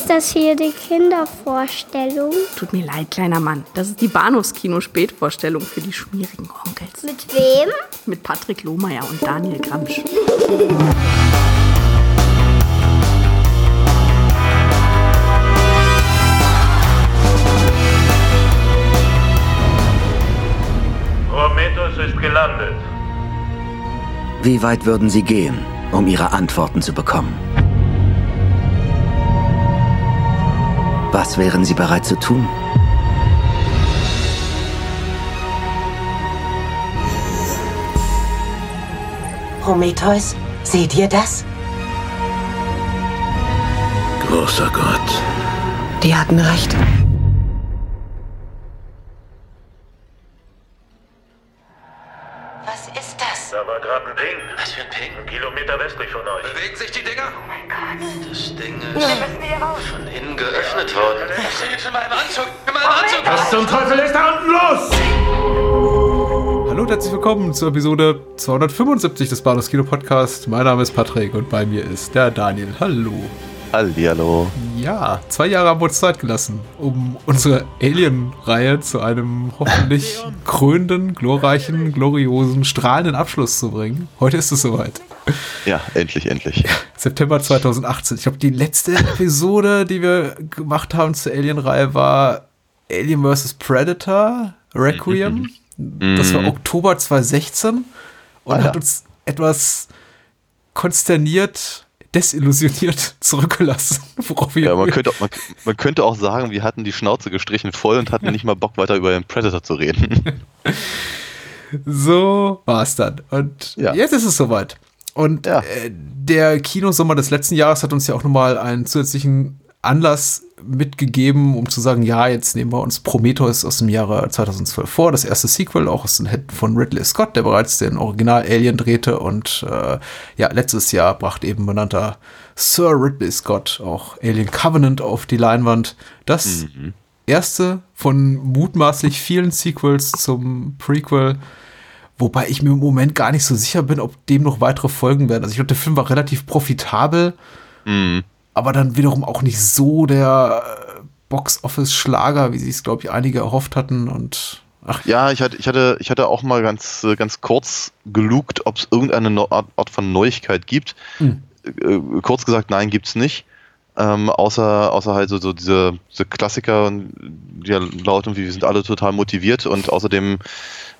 Ist das hier die Kindervorstellung? Tut mir leid, kleiner Mann. Das ist die Bahnhofskino-Spätvorstellung für die schmierigen Onkels. Mit wem? Mit Patrick Lohmeier und Daniel Gramsch. Prometheus ist gelandet. Wie weit würden Sie gehen, um Ihre Antworten zu bekommen? Was wären Sie bereit zu tun? Prometheus, seht ihr das? Großer Gott. Die hatten recht. Willkommen zur Episode 275 des Bahnhofs Kino Podcast. Mein Name ist Patrick und bei mir ist der Daniel. Hallo. Hallihallo. Ja, zwei Jahre haben wir uns Zeit gelassen, um unsere Alien-Reihe zu einem hoffentlich krönenden, glorreichen, gloriosen, strahlenden Abschluss zu bringen. Heute ist es soweit. Ja, endlich, endlich. September 2018. Ich glaube, die letzte Episode, die wir gemacht haben zur Alien-Reihe, war Alien vs. Predator Requiem. Das war Oktober 2016 und Ah, ja. hat uns etwas konsterniert, desillusioniert zurückgelassen. Worauf wir Ja, man könnte, auch- man, man könnte auch sagen, wir hatten die Schnauze gestrichen voll und hatten nicht mal Bock, weiter über den Predator zu reden. So war es dann. Und Ja. jetzt ist es soweit. Und Ja. äh, der Kinosommer des letzten Jahres hat uns ja auch nochmal einen zusätzlichen Anlass mitgegeben, um zu sagen, ja, jetzt nehmen wir uns Prometheus aus dem Jahre 2012 vor, das erste Sequel, auch aus den Händen von Ridley Scott, der bereits den Original Alien drehte und äh, ja, letztes Jahr brachte eben benannter Sir Ridley Scott auch Alien Covenant auf die Leinwand. Das erste von mutmaßlich vielen Sequels zum Prequel. Wobei ich mir im Moment gar nicht so sicher bin, ob dem noch weitere Folgen werden. Also ich glaube, der Film war relativ profitabel, Mhm. Aber dann wiederum auch nicht so der äh, Box-Office-Schlager, wie sich es, glaube ich, einige erhofft hatten. Und ach Ja, ich hatte, ich hatte, ich hatte auch mal ganz, äh, ganz kurz gelugt, ob es irgendeine Neu- Art, von Neuigkeit gibt. Hm. Äh, kurz gesagt, nein, gibt's nicht. Ähm, außer, außer halt so, so diese, diese Klassiker, die ja lauten wie wir sind alle total motiviert und außerdem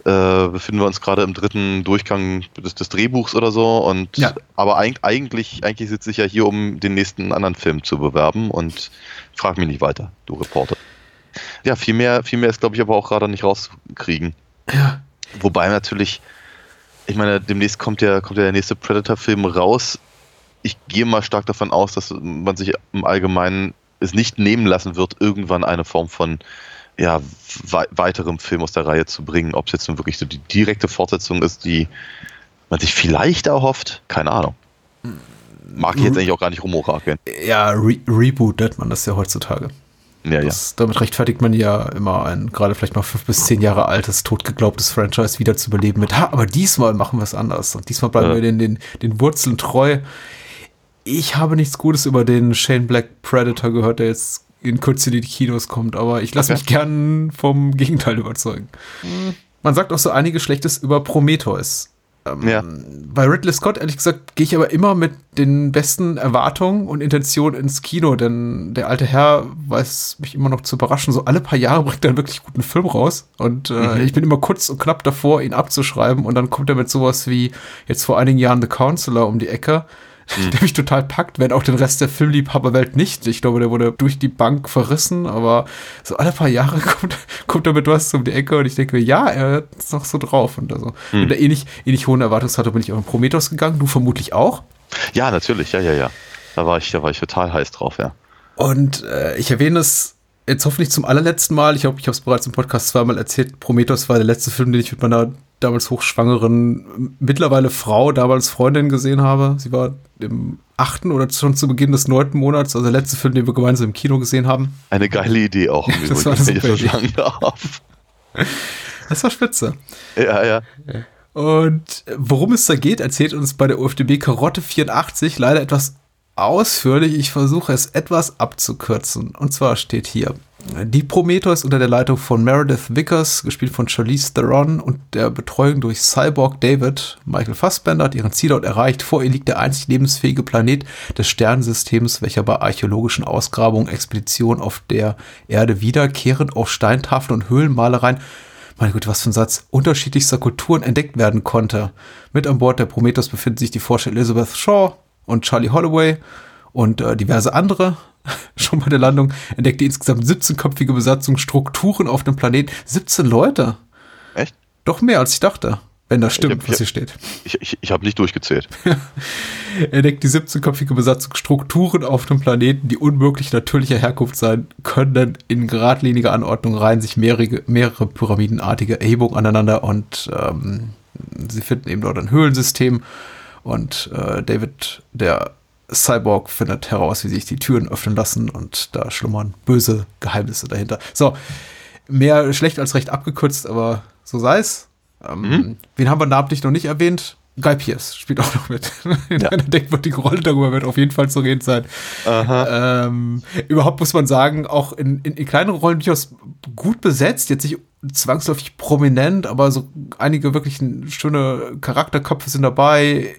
äh, befinden wir uns gerade im dritten Durchgang des, des Drehbuchs oder so und Ja. aber eig eigentlich, eigentlich sitze ich ja hier, um den nächsten anderen Film zu bewerben und frag mich nicht weiter, du Reporter. Ja, viel mehr, viel mehr ist, glaube ich, aber auch gerade nicht rauskriegen. ja, Wobei natürlich, ich meine, demnächst kommt ja, kommt ja der nächste Predator-Film raus. Ich gehe mal stark davon aus, dass man sich im Allgemeinen es nicht nehmen lassen wird, irgendwann eine Form von ja, wei weiterem Film aus der Reihe zu bringen. Ob es jetzt nun wirklich so die direkte Fortsetzung ist, die man sich vielleicht erhofft, keine Ahnung. Mag ich jetzt eigentlich auch gar nicht rumorakeln. ja Re Reboot nennt man das ja heutzutage. Ja, ja. Das, damit rechtfertigt man ja immer ein, gerade vielleicht mal fünf bis zehn Jahre altes, totgeglaubtes Franchise wieder zu beleben mit, ha, aber diesmal machen wir es anders und diesmal bleiben Ja. wir den, den, den Wurzeln treu. Ich habe nichts Gutes über den Shane Black Predator gehört, der jetzt in Kürze in die Kinos kommt, aber ich lasse Okay. mich gern vom Gegenteil überzeugen. Man sagt auch so einiges Schlechtes über Prometheus. Ähm, Ja. Bei Ridley Scott, ehrlich gesagt, gehe ich aber immer mit den besten Erwartungen und Intentionen ins Kino, denn der alte Herr weiß mich immer noch zu überraschen. So alle paar Jahre bringt er einen wirklich guten Film raus und äh, ich bin immer kurz und knapp davor, ihn abzuschreiben und dann kommt er mit sowas wie jetzt vor einigen Jahren The Counselor um die Ecke. Der mich total packt, wenn auch den Rest der Filmliebhaberwelt nicht. Ich glaube, der wurde durch die Bank verrissen, aber so alle paar Jahre kommt, kommt er mit was um die Ecke und ich denke mir, ja, er ist noch so drauf und also. Mit der ähnlich, ähnlich hohen Erwartungshaltung bin ich auch in Prometheus gegangen, du vermutlich auch. ja, natürlich, ja, ja, ja. Da war ich, da war ich total heiß drauf, ja. Und äh, ich erwähne es jetzt hoffentlich zum allerletzten Mal. Ich glaube, ich habe es bereits im Podcast zweimal erzählt. Prometheus war der letzte Film, den ich mit meiner damals hochschwangeren, mittlerweile Frau, damals Freundin gesehen habe. Sie war im achten oder schon zu Beginn des neunten Monats, also der letzte Film, den wir gemeinsam im Kino gesehen haben. Eine geile Idee auch, im Das war eine super darf. Das war spitze. Ja, ja. Und worum es da geht, erzählt uns bei der UFDB Karotte 84 leider etwas ausführlich. Ich versuche es etwas abzukürzen. Und zwar steht hier, die Prometheus unter der Leitung von Meredith Vickers, gespielt von Charlize Theron und der Betreuung durch Cyborg David, Michael Fassbender hat ihren Zielort erreicht. Vor ihr liegt der einzig lebensfähige Planet des Sternensystems, welcher bei archäologischen Ausgrabungen, Expeditionen auf der Erde wiederkehrend auf Steintafeln und Höhlenmalereien meine Güte, was für ein Satz, unterschiedlichster Kulturen entdeckt werden konnte. Mit an Bord der Prometheus befinden sich die Forscher Elizabeth Shaw und Charlie Holloway und äh, diverse andere. Schon bei der Landung entdeckte insgesamt 17-köpfige Besatzung Strukturen auf dem Planet. 17 Leute. Echt? Doch mehr als ich dachte. Wenn das stimmt, hab- was hier steht. Ich, ich, ich habe nicht durchgezählt. entdeckt die 17-köpfige Besatzung Strukturen auf dem Planeten, die unmöglich natürlicher Herkunft sein können. In geradliniger Anordnung reihen sich mehrere, mehrere pyramidenartige Erhebungen aneinander und ähm, sie finden eben dort ein Höhlensystem. Und äh, David, der Cyborg, findet heraus, wie sich die Türen öffnen lassen und da schlummern böse Geheimnisse dahinter. So, mehr schlecht als recht abgekürzt, aber so sei es. Ähm, Wen haben wir namentlich noch nicht erwähnt? Guy Pierce spielt auch noch mit. In einer denkwürdigen Rolle, darüber wird auf jeden Fall zu reden sein. Ähm, überhaupt muss man sagen, auch in, in, in kleineren Rollen durchaus gut besetzt, jetzt nicht zwangsläufig prominent, aber so einige wirklich schöne Charakterköpfe sind dabei.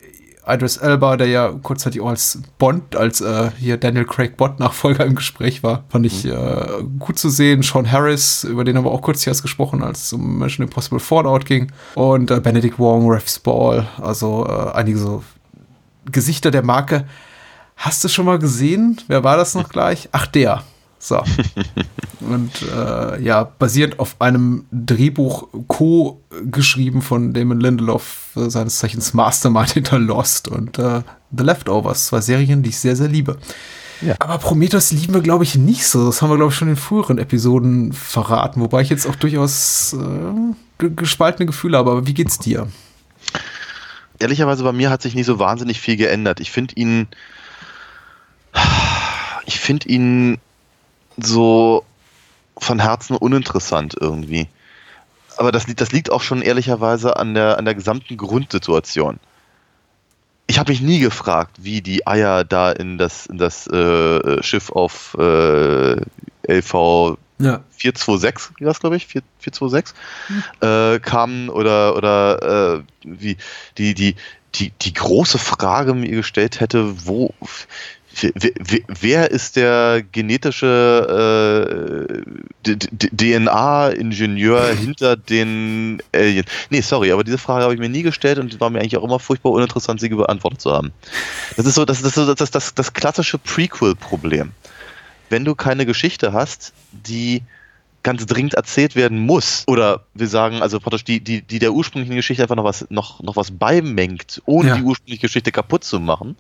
Idris Elba, der ja kurzzeitig auch als Bond, als äh, hier Daniel Craig Bond-Nachfolger im Gespräch war, fand ich äh, gut zu sehen. Sean Harris, über den haben wir auch kurz erst gesprochen, als es um Mission Impossible Fallout ging. Und äh, Benedict Wong, Ref Spall, also äh, einige so Gesichter der Marke. Hast du schon mal gesehen? Wer war das noch gleich? Ach, der. So. Und äh, ja, basierend auf einem Drehbuch co-geschrieben von Damon Lindelof, äh, seines Zeichens Mastermind hinter Lost und äh, The Leftovers, zwei Serien, die ich sehr, sehr liebe. Ja. Aber Prometheus lieben wir, glaube ich, nicht so. Das haben wir, glaube ich, schon in früheren Episoden verraten, wobei ich jetzt auch durchaus äh, ge- gespaltene Gefühle habe. Aber wie geht's dir? ehrlicherweise bei mir hat sich nicht so wahnsinnig viel geändert. Ich finde ihn, ich finde ihn so von Herzen uninteressant irgendwie. Aber das, das liegt auch schon ehrlicherweise an der, an der gesamten Grundsituation. Ich habe mich nie gefragt, wie die Eier da in das, in das äh, Schiff auf äh, LV Ja. 426, wie war glaube ich? 4, 426 äh, kamen oder oder äh, wie die, die, die, die große Frage mir gestellt hätte, wo wer, ist der genetische äh, DNA-Ingenieur hinter den Aliens? Nee, sorry, aber diese Frage habe ich mir nie gestellt und war mir eigentlich auch immer furchtbar uninteressant, sie beantwortet zu haben. Das ist so, das, das, ist so das, das, das klassische Prequel-Problem wenn du keine Geschichte hast, die ganz dringend erzählt werden muss, oder wir sagen, also praktisch die, die, die der ursprünglichen Geschichte einfach noch was, noch, noch was beimengt, ohne Ja. die ursprüngliche Geschichte kaputt zu machen,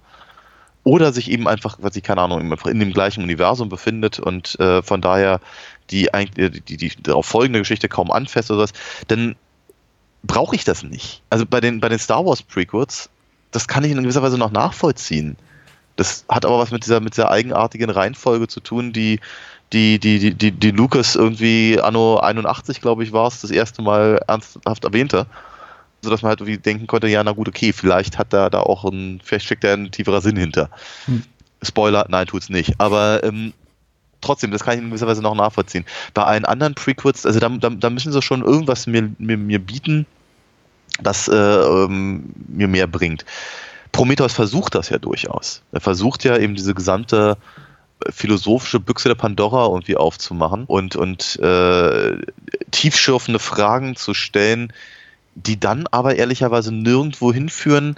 oder sich eben einfach, was ich keine Ahnung, in dem gleichen Universum befindet und äh, von daher die, eigentlich- die, die, die darauf folgende Geschichte kaum anfasst oder sowas, dann brauche ich das nicht. Also bei den, bei den Star Wars Prequels, das kann ich in gewisser Weise noch nachvollziehen. Das hat aber was mit dieser, mit dieser eigenartigen Reihenfolge zu tun, die, die, die, die, die, die Lucas irgendwie anno 81, glaube ich, war es, das erste Mal ernsthaft erwähnte. Sodass man halt irgendwie denken konnte, ja, na gut, okay, vielleicht hat da da auch ein, vielleicht steckt da ein tieferer Sinn hinter. Hm. Spoiler, nein, tut's nicht. Aber ähm, trotzdem, das kann ich in gewisser Weise noch nachvollziehen. Bei allen anderen Prequels, also da, da, da müssen sie schon irgendwas mir, mir, mir bieten, das äh, ähm, mir mehr bringt. Prometheus versucht das ja durchaus. Er versucht ja eben diese gesamte äh, philosophische Büchse der Pandora irgendwie aufzumachen und, und äh, tiefschürfende Fragen zu stellen, die dann aber ehrlicherweise nirgendwo hinführen,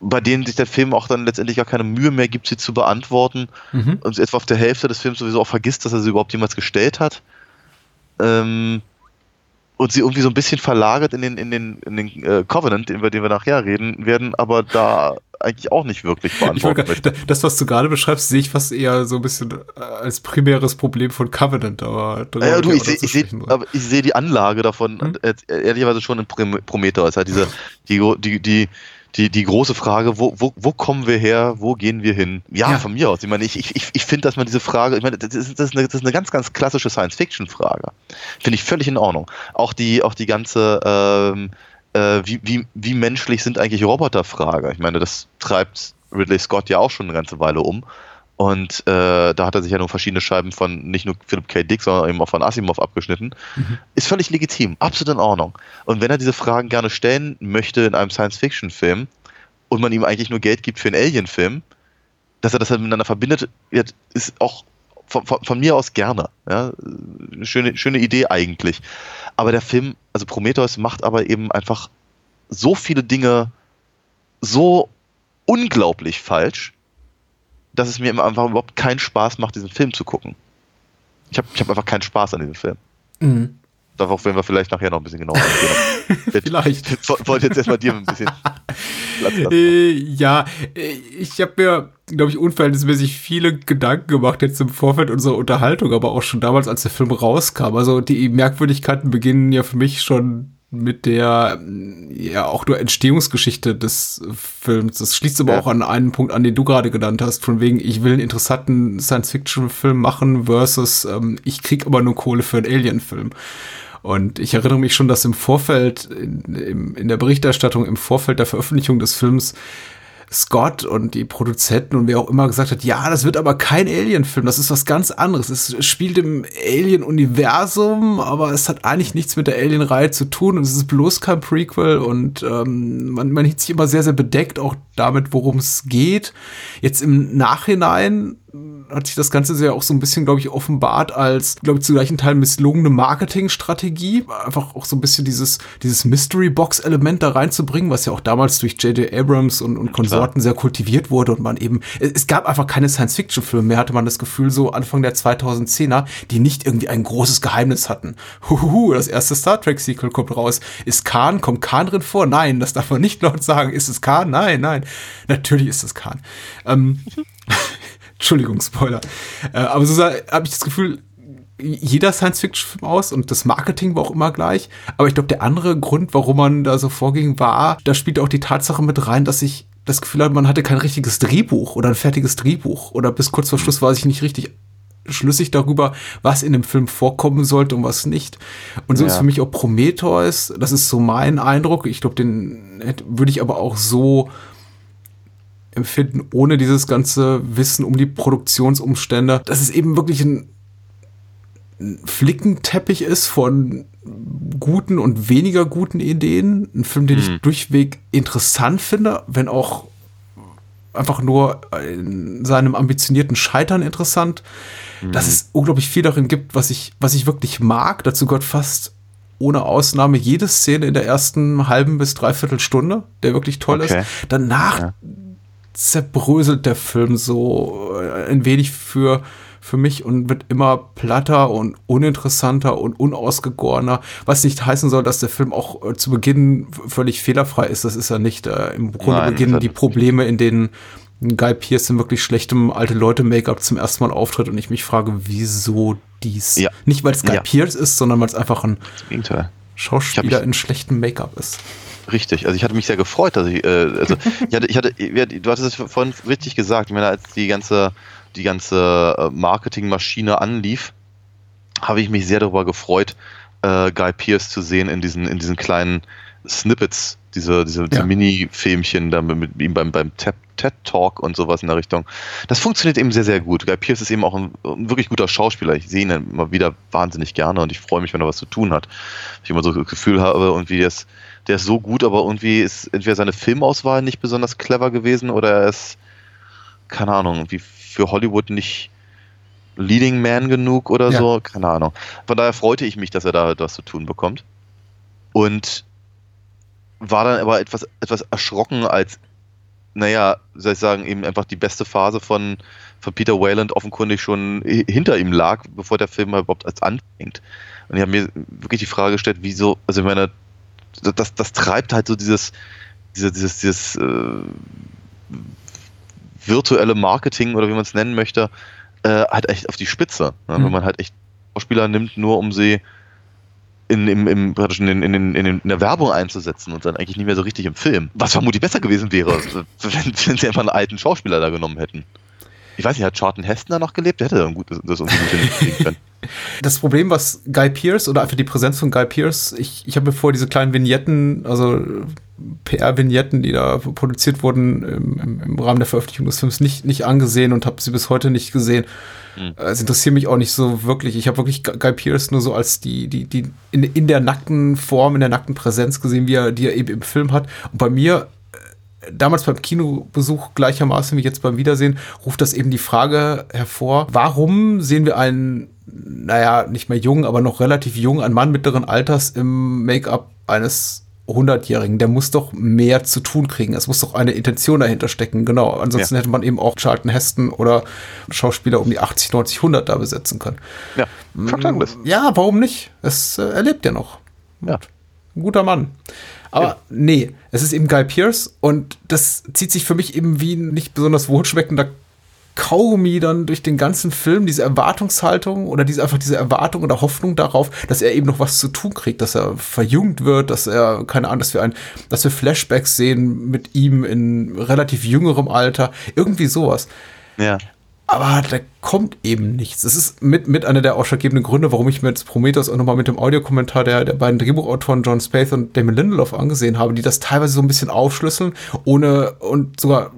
bei denen sich der Film auch dann letztendlich gar keine Mühe mehr gibt, sie zu beantworten Mhm. und etwa auf der Hälfte des Films sowieso auch vergisst, dass er sie überhaupt jemals gestellt hat. Ähm, und sie irgendwie so ein bisschen verlagert in den, in den, in den äh, Covenant, über den wir nachher reden werden, aber da eigentlich auch nicht wirklich Ich beantworten wollte, möchte. das, was du gerade beschreibst, sehe ich fast eher so ein bisschen äh, als primäres Problem von Covenant, aber Ja, du, ich sehe ich seh, ich sehe die Anlage davon Hm? äh, ehrlicherweise schon in Prom- Prometheus. Halt diese, die, die, die, die, die große Frage, wo, wo, wo kommen wir her, wo gehen wir hin? Ja, Ja. von mir aus. Ich meine, ich, ich, ich- ich finde, dass man diese Frage, ich meine, das ist, das ist, eine, das ist eine ganz, ganz klassische Science-Fiction-Frage. Finde ich völlig in Ordnung. Auch die, auch die ganze, ähm, äh, wie, wie, wie menschlich sind eigentlich Roboter-Frage. Ich meine, das treibt Ridley Scott ja auch schon eine ganze Weile um. Und äh, da hat er sich ja nur verschiedene Scheiben von nicht nur Philip K. Dick, sondern eben auch von Asimov abgeschnitten. Mhm. Ist völlig legitim, absolut in Ordnung. Und wenn er diese Fragen gerne stellen möchte in einem Science-Fiction-Film und man ihm eigentlich nur Geld gibt für einen Alien-Film, dass er das halt miteinander verbindet, ist auch von, von, von, mir aus gerne. Ja? Schöne, schöne Idee eigentlich. Aber der Film, also Prometheus, macht aber eben einfach so viele Dinge so unglaublich falsch, dass es mir einfach überhaupt keinen Spaß macht, diesen Film zu gucken. Ich habe ich hab einfach keinen Spaß an diesem Film. Mhm. Darauf werden wir vielleicht nachher noch ein bisschen genauer eingehen. vielleicht. Ich wollte jetzt erstmal dir ein bisschen Platz lassen. Äh, ja, äh, ich habe mir, glaube ich, unverhältnismäßig viele Gedanken gemacht jetzt im Vorfeld unserer Unterhaltung, aber auch schon damals, als der Film rauskam. Also die Merkwürdigkeiten beginnen ja für mich schon mit der ja auch nur Entstehungsgeschichte des Films. Das schließt aber ja. auch an einen Punkt an, den du gerade genannt hast, von wegen, ich will einen interessanten Science-Fiction-Film machen versus ähm, ich krieg aber nur Kohle für einen Alien-Film. Und ich erinnere mich schon, dass im Vorfeld, in, in der Berichterstattung im Vorfeld der Veröffentlichung des Films Scott und die Produzenten und wer auch immer gesagt hat, ja, das wird aber kein Alien-Film, das ist was ganz anderes. Es spielt im Alien-Universum, aber es hat eigentlich nichts mit der Alien-Reihe zu tun und es ist bloß kein Prequel und ähm, man, man hielt sich immer sehr, sehr bedeckt auch damit, worum es geht. Jetzt im Nachhinein hat sich das Ganze ja auch so ein bisschen, glaube ich, offenbart als, glaube ich, zu gleichen Teil misslungene Marketingstrategie. Einfach auch so ein bisschen dieses, dieses Mystery-Box-Element da reinzubringen, was ja auch damals durch J.J. Abrams und, und Konsorten sehr kultiviert wurde und man eben, es gab einfach keine Science-Fiction-Filme mehr, hatte man das Gefühl, so Anfang der 2010er, die nicht irgendwie ein großes Geheimnis hatten. Huhuhu, das erste Star Trek-Sequel kommt raus. Ist Khan, kommt Khan drin vor? Nein, das darf man nicht laut sagen. Ist es Khan? Nein, nein. Natürlich ist es Khan. Ähm, Entschuldigung, Spoiler. Äh, aber so habe ich das Gefühl, jeder Science-Fiction-Film aus und das Marketing war auch immer gleich. Aber ich glaube, der andere Grund, warum man da so vorging, war, da spielt auch die Tatsache mit rein, dass ich das Gefühl hatte, man hatte kein richtiges Drehbuch oder ein fertiges Drehbuch. Oder bis kurz vor Schluss war ich nicht richtig schlüssig darüber, was in dem Film vorkommen sollte und was nicht. Und so ja. ist für mich auch Prometheus, das ist so mein Eindruck. Ich glaube, den würde ich aber auch so empfinden, ohne dieses ganze Wissen um die Produktionsumstände, dass es eben wirklich ein, Flickenteppich ist von guten und weniger guten Ideen. Ein Film, den hm. ich durchweg interessant finde, wenn auch einfach nur in seinem ambitionierten Scheitern interessant. Hm. Dass es unglaublich viel darin gibt, was ich, was ich wirklich mag. Dazu gehört fast ohne Ausnahme jede Szene in der ersten halben bis dreiviertel Stunde, der wirklich toll okay. ist. Danach ja zerbröselt der Film so äh, ein wenig für, für mich und wird immer platter und uninteressanter und unausgegorener, was nicht heißen soll, dass der Film auch äh, zu Beginn völlig fehlerfrei ist. Das ist er nicht. Äh, Im Grunde Nein, beginnen die Probleme, in denen Guy Pearce in wirklich schlechtem alte Leute Make-up zum ersten Mal auftritt und ich mich frage, wieso dies? Ja. Nicht weil es Guy ja. Pearce ist, sondern weil es einfach ein Schauspieler in schlechtem Make-up ist. Richtig, also ich hatte mich sehr gefreut, dass ich, äh, also ich hatte, ich hatte, du hattest es vorhin richtig gesagt, ich meine, als die ganze, die ganze äh, Marketingmaschine anlief, habe ich mich sehr darüber gefreut, äh, Guy Pierce zu sehen in diesen, in diesen kleinen Snippets, diese, diese, diese ja. Mini-Filmchen da mit, mit, ihm beim, beim TED-Talk und sowas in der Richtung. Das funktioniert eben sehr, sehr gut. Guy Pierce ist eben auch ein, ein wirklich guter Schauspieler. Ich sehe ihn immer wieder wahnsinnig gerne und ich freue mich, wenn er was zu tun hat. Ich immer so das Gefühl habe und wie es der ist so gut, aber irgendwie ist entweder seine Filmauswahl nicht besonders clever gewesen oder er ist, keine Ahnung, irgendwie für Hollywood nicht Leading Man genug oder ja. so, keine Ahnung. Von daher freute ich mich, dass er da was zu tun bekommt. Und war dann aber etwas, etwas erschrocken, als, naja, soll ich sagen, eben einfach die beste Phase von, von Peter Wayland offenkundig schon hinter ihm lag, bevor der Film überhaupt als anfängt. Und ich habe mir wirklich die Frage gestellt, wieso, also ich meine, das, das treibt halt so dieses, dieses, dieses, dieses äh, virtuelle Marketing oder wie man es nennen möchte, äh, halt echt auf die Spitze. Ne? Mhm. Wenn man halt echt Schauspieler nimmt, nur um sie in, im, im, praktisch in, in, in, in, der Werbung einzusetzen und dann eigentlich nicht mehr so richtig im Film. Was vermutlich besser gewesen wäre, wenn, wenn sie einfach einen alten Schauspieler da genommen hätten. Ich weiß nicht, hat Charlton Heston da noch gelebt? Der hätte dann gut, das irgendwie gut hinkriegen können. Das Problem, was Guy Pierce oder einfach die Präsenz von Guy Pierce, ich, ich habe vor diese kleinen Vignetten, also PR-Vignetten, die da produziert wurden im, im, im, Rahmen der Veröffentlichung des Films, nicht, nicht angesehen und habe sie bis heute nicht gesehen. Mhm. Es interessiert mich auch nicht so wirklich. Ich habe wirklich Guy Pearce nur so als die, die, die in, in der nackten Form, in der nackten Präsenz gesehen, wie er, die er eben im Film hat. Und bei mir äh, damals beim Kinobesuch gleichermaßen wie jetzt beim Wiedersehen, ruft das eben die Frage hervor, warum sehen wir einen, naja, nicht mehr jung, aber noch relativ jung, einen Mann mittleren Alters im Make-up eines 100-Jährigen, der muss doch mehr zu tun kriegen. Es muss doch eine Intention dahinter stecken. Genau. Ansonsten ja. hätte man eben auch Charlton Heston oder Schauspieler um die 80, 90, 100 da besetzen können. Ja, Douglas. Ja, warum nicht? Es äh, erlebt ja noch. Ja. Ein guter Mann. Aber ja. nee, es ist eben Guy Pierce und das zieht sich für mich eben wie ein nicht besonders wohlschmeckender Kaugummi dann durch den ganzen Film, diese Erwartungshaltung oder diese einfach diese Erwartung oder Hoffnung darauf, dass er eben noch was zu tun kriegt, dass er verjüngt wird, dass er, keine Ahnung, dass wir ein, dass wir Flashbacks sehen mit ihm in relativ jüngerem Alter, irgendwie sowas. Ja. Aber da kommt eben nichts. Das ist mit, mit einer der ausschlaggebenden Gründe, warum ich mir jetzt Prometheus auch nochmal mit dem Audiokommentar der, der beiden Drehbuchautoren John Spath und Damon Lindelof angesehen habe, die das teilweise so ein bisschen aufschlüsseln, ohne und sogar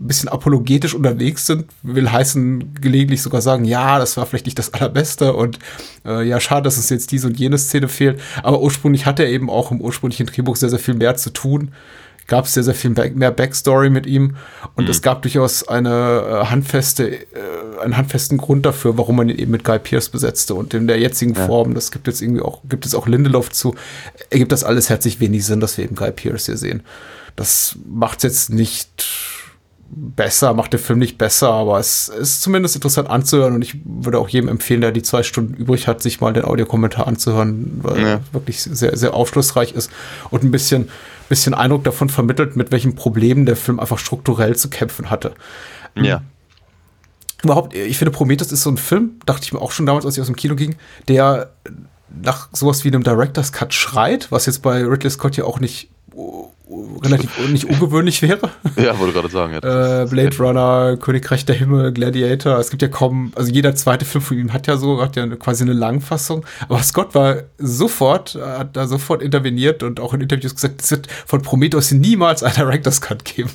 ein bisschen apologetisch unterwegs sind, will heißen gelegentlich sogar sagen, ja, das war vielleicht nicht das Allerbeste und äh, ja, schade, dass es jetzt diese und jene Szene fehlt. Aber ursprünglich hat er eben auch im ursprünglichen Drehbuch sehr, sehr viel mehr zu tun. Gab es sehr, sehr viel mehr Backstory mit ihm und mhm. es gab durchaus eine äh, handfeste, äh, einen handfesten Grund dafür, warum man ihn eben mit Guy Pierce besetzte und in der jetzigen ja. Form, das gibt jetzt irgendwie auch, gibt es auch Lindelof zu, ergibt das alles herzlich wenig Sinn, dass wir eben Guy Pierce hier sehen. Das macht jetzt nicht besser, macht der Film nicht besser, aber es ist zumindest interessant anzuhören und ich würde auch jedem empfehlen, der die zwei Stunden übrig hat, sich mal den Audiokommentar anzuhören, weil ja. er wirklich sehr, sehr aufschlussreich ist und ein bisschen, bisschen Eindruck davon vermittelt, mit welchen Problemen der Film einfach strukturell zu kämpfen hatte. Ja. Überhaupt, ich finde, Prometheus ist so ein Film, dachte ich mir auch schon damals, als ich aus dem Kino ging, der nach sowas wie einem Director's Cut schreit, was jetzt bei Ridley Scott ja auch nicht relativ nicht ungewöhnlich wäre. Ja, wollte gerade sagen. Ja, äh, Blade Runner, Königreich der Himmel, Gladiator. Es gibt ja kaum, also jeder zweite Film von ihm hat ja so, hat ja quasi eine Langfassung. Aber Scott war sofort, hat da sofort interveniert und auch in Interviews gesagt, es wird von Prometheus niemals einen Director's Cut geben.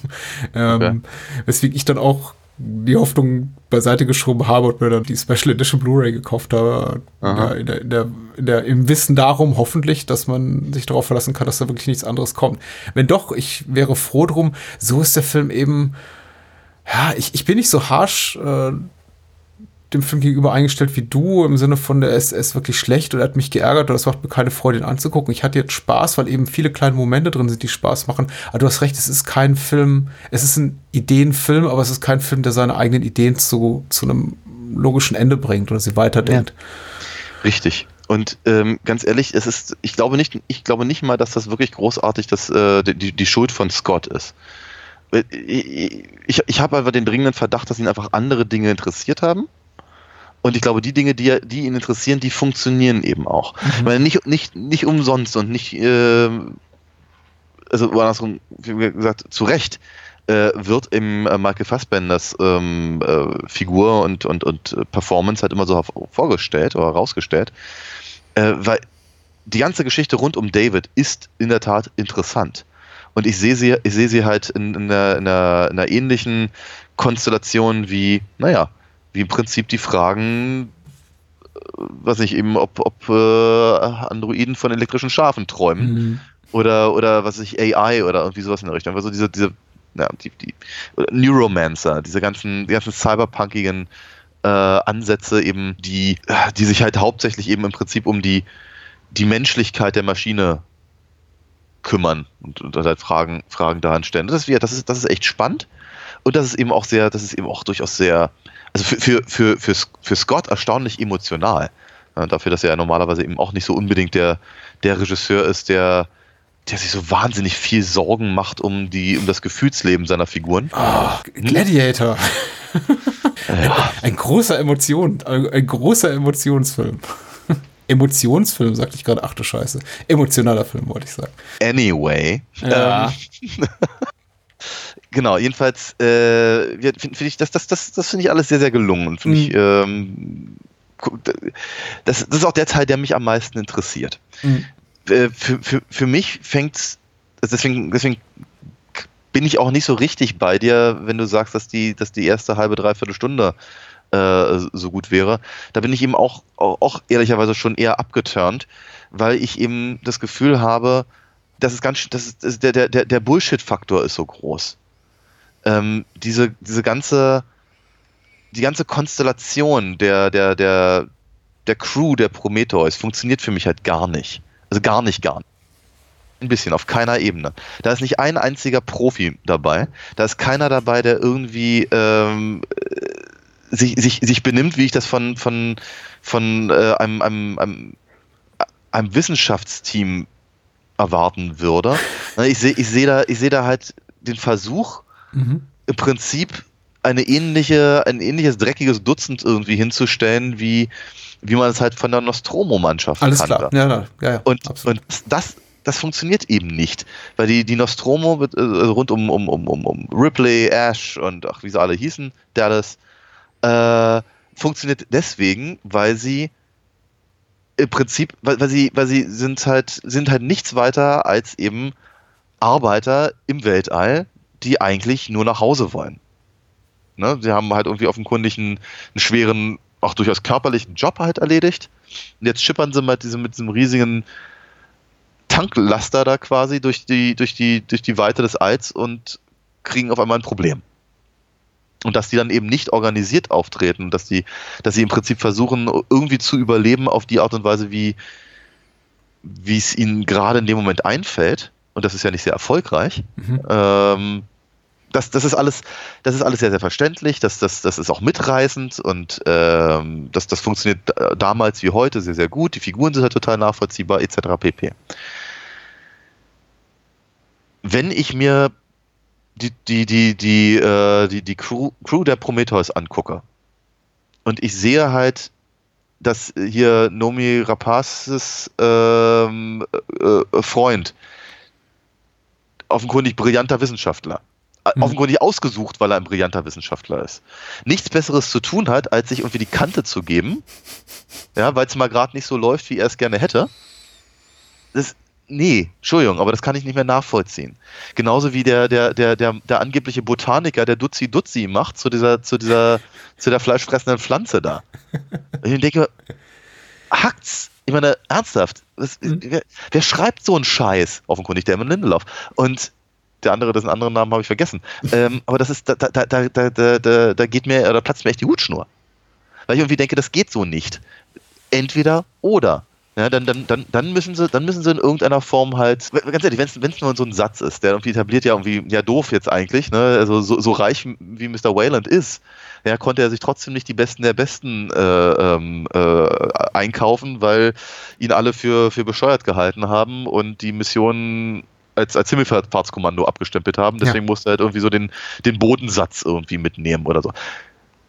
Ähm, okay. Weswegen ich dann auch die Hoffnung beiseite geschoben habe und mir dann die Special Edition Blu-ray gekauft habe. In der, in der, in der, Im Wissen darum hoffentlich, dass man sich darauf verlassen kann, dass da wirklich nichts anderes kommt. Wenn doch, ich wäre froh drum. So ist der Film eben. Ja, ich, ich bin nicht so harsh äh, dem Film gegenüber eingestellt wie du, im Sinne von, der ist, ist wirklich schlecht oder hat mich geärgert oder es macht mir keine Freude, ihn anzugucken. Ich hatte jetzt Spaß, weil eben viele kleine Momente drin sind, die Spaß machen. Aber du hast recht, es ist kein Film, es ist ein Ideenfilm, aber es ist kein Film, der seine eigenen Ideen zu, zu einem logischen Ende bringt oder sie weiterdenkt. Ja. Richtig. Und ähm, ganz ehrlich, es ist, ich glaube nicht, ich glaube nicht mal, dass das wirklich großartig das, äh, die, die Schuld von Scott ist. Äh, ich, ich habe einfach den dringenden Verdacht, dass ihn einfach andere Dinge interessiert haben und ich glaube, die Dinge, die, die ihn interessieren, die funktionieren eben auch. Mhm. Weil nicht, nicht, nicht umsonst und nicht, äh, also andersrum, wie gesagt, zu Recht äh, wird im äh, Michael Fassbenders ähm, äh, Figur und, und, und Performance halt immer so vorgestellt oder herausgestellt, äh, weil die ganze Geschichte rund um David ist in der Tat interessant. Und ich sehe sie, ich sehe sie halt in, in, einer, in, einer, in einer ähnlichen Konstellation wie, naja, wie im Prinzip die Fragen, äh, was ich eben, ob, ob äh, Androiden von elektrischen Schafen träumen mhm. oder, oder was ich, AI oder irgendwie sowas in der Richtung. Also diese, diese, ja, die, die Neuromancer, diese ganzen, die ganzen cyberpunkigen äh, Ansätze eben, die, die sich halt hauptsächlich eben im Prinzip um die, die Menschlichkeit der Maschine kümmern und, und halt Fragen, Fragen daran stellen. Das ist, das ist, das ist echt spannend und das ist eben auch sehr, das ist eben auch durchaus sehr, also für, für, für, für, für Scott erstaunlich emotional. Ja, dafür, dass er ja normalerweise eben auch nicht so unbedingt der, der Regisseur ist, der, der sich so wahnsinnig viel Sorgen macht um, die, um das Gefühlsleben seiner Figuren. Oh, Gladiator. Ja. Ein großer Emotion, ein großer Emotionsfilm. Emotionsfilm, sagte ich gerade, ach du Scheiße. Emotionaler Film, wollte ich sagen. Anyway. Ja. Ähm, Genau, jedenfalls äh, finde find ich, das, das, das, das finde ich alles sehr, sehr gelungen und finde mhm. ich, ähm, das, das ist auch der Teil, der mich am meisten interessiert. Mhm. Äh, für, für, für mich fängt deswegen, deswegen bin ich auch nicht so richtig bei dir, wenn du sagst, dass die, dass die erste halbe, dreiviertel Stunde äh, so gut wäre. Da bin ich eben auch, auch, auch ehrlicherweise schon eher abgeturnt, weil ich eben das Gefühl habe, dass es ganz, das ist der, der, der Bullshit-Faktor ist so groß. Ähm, diese, diese ganze, die ganze Konstellation der, der, der, der Crew der Prometheus funktioniert für mich halt gar nicht. Also gar nicht, gar nicht. Ein bisschen, auf keiner Ebene. Da ist nicht ein einziger Profi dabei. Da ist keiner dabei, der irgendwie ähm, sich, sich, sich benimmt, wie ich das von, von, von äh, einem, einem, einem, einem Wissenschaftsteam erwarten würde. Ich sehe ich seh da, ich seh da halt den Versuch, mhm. im Prinzip eine ähnliche, ein ähnliches dreckiges Dutzend irgendwie hinzustellen, wie, wie man es halt von der Nostromo-Mannschaft Alles kannte. klar, ja, ja, ja, und, und das, das funktioniert eben nicht. Weil die, die Nostromo äh, rund um, um, um, um, um Ripley, Ash und ach, wie sie alle hießen, Dallas, äh, funktioniert deswegen, weil sie im Prinzip, weil, weil sie, weil sie sind halt, sind halt nichts weiter als eben Arbeiter im Weltall, die eigentlich nur nach Hause wollen. Ne? Sie haben halt irgendwie offenkundig einen, einen schweren, auch durchaus körperlichen Job halt erledigt. Und jetzt schippern sie mit diesem, mit diesem riesigen Tanklaster da quasi durch die, durch die, durch die Weite des Alls und kriegen auf einmal ein Problem. Und dass die dann eben nicht organisiert auftreten, dass die, dass sie im Prinzip versuchen, irgendwie zu überleben auf die Art und Weise, wie, wie es ihnen gerade in dem Moment einfällt. Und das ist ja nicht sehr erfolgreich. Mhm. Ähm, das, das, ist alles, das ist alles sehr, sehr verständlich, das, das, das ist auch mitreißend und ähm, das, das funktioniert damals wie heute sehr, sehr gut. Die Figuren sind halt total nachvollziehbar, etc. pp. Wenn ich mir die, die, die, die, äh, die, die Crew, Crew der Prometheus angucke und ich sehe halt, dass hier Nomi Rapazes ähm, äh, Freund, offenkundig brillanter Wissenschaftler, mhm. offenkundig ausgesucht, weil er ein brillanter Wissenschaftler ist, nichts Besseres zu tun hat, als sich irgendwie die Kante zu geben, ja, weil es mal gerade nicht so läuft, wie er es gerne hätte. Das, nee, Entschuldigung, aber das kann ich nicht mehr nachvollziehen. Genauso wie der, der, der, der, der angebliche Botaniker, der Dutzi Dutzi macht zu dieser, zu dieser, zu der fleischfressenden Pflanze da. Und ich denke, hackt's? Ich meine, ernsthaft, was, mhm. wer, wer, schreibt so einen Scheiß? Offenkundig der Lindelof. Und der andere, dessen anderen Namen habe ich vergessen. Ähm, aber das ist, da, da, da, da, da, da geht mir, oder platzt mir echt die Hutschnur. Weil ich irgendwie denke, das geht so nicht. Entweder oder. Ja, dann, dann, dann, dann, müssen sie, dann müssen sie in irgendeiner Form halt, ganz ehrlich, wenn es nur so ein Satz ist, der irgendwie etabliert ja irgendwie, ja doof jetzt eigentlich, ne? also so, so reich wie Mr. Wayland ist, ja, konnte er sich trotzdem nicht die Besten der Besten äh, ähm, äh, einkaufen, weil ihn alle für, für bescheuert gehalten haben und die Mission als, als Himmelfahrtskommando abgestempelt haben. Deswegen ja. musste er halt irgendwie so den, den Bodensatz irgendwie mitnehmen oder so.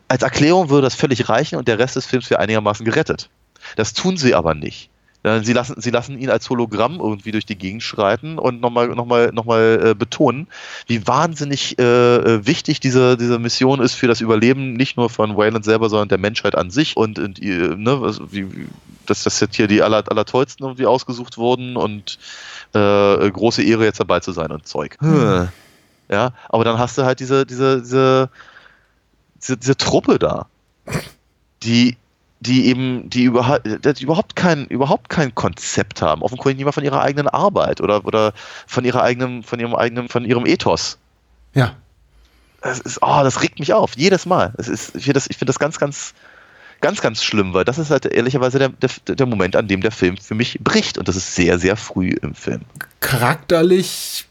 Als Erklärung würde das völlig reichen und der Rest des Films wäre einigermaßen gerettet. Das tun sie aber nicht. Sie lassen, sie lassen ihn als Hologramm irgendwie durch die Gegend schreiten und nochmal noch mal, noch mal, äh, betonen, wie wahnsinnig äh, äh, wichtig diese, diese Mission ist für das Überleben nicht nur von Wayland selber, sondern der Menschheit an sich und, und ne, also wie, dass das jetzt hier die aller, allertollsten irgendwie ausgesucht wurden und äh, große Ehre jetzt dabei zu sein und Zeug. Hm. Ja, aber dann hast du halt diese, diese, diese, diese, diese Truppe da, die die eben, die überhaupt, die überhaupt kein, überhaupt kein Konzept haben, offenkundig nicht mal von ihrer eigenen Arbeit oder, oder von ihrer eigenen, von ihrem eigenen, von ihrem Ethos. Ja. Das ist, oh, das regt mich auf, jedes Mal. Das ist, ich finde das, ich finde das ganz, ganz, ganz, ganz schlimm, weil das ist halt ehrlicherweise der, der, der Moment, an dem der Film für mich bricht und das ist sehr, sehr früh im Film. Charakterlich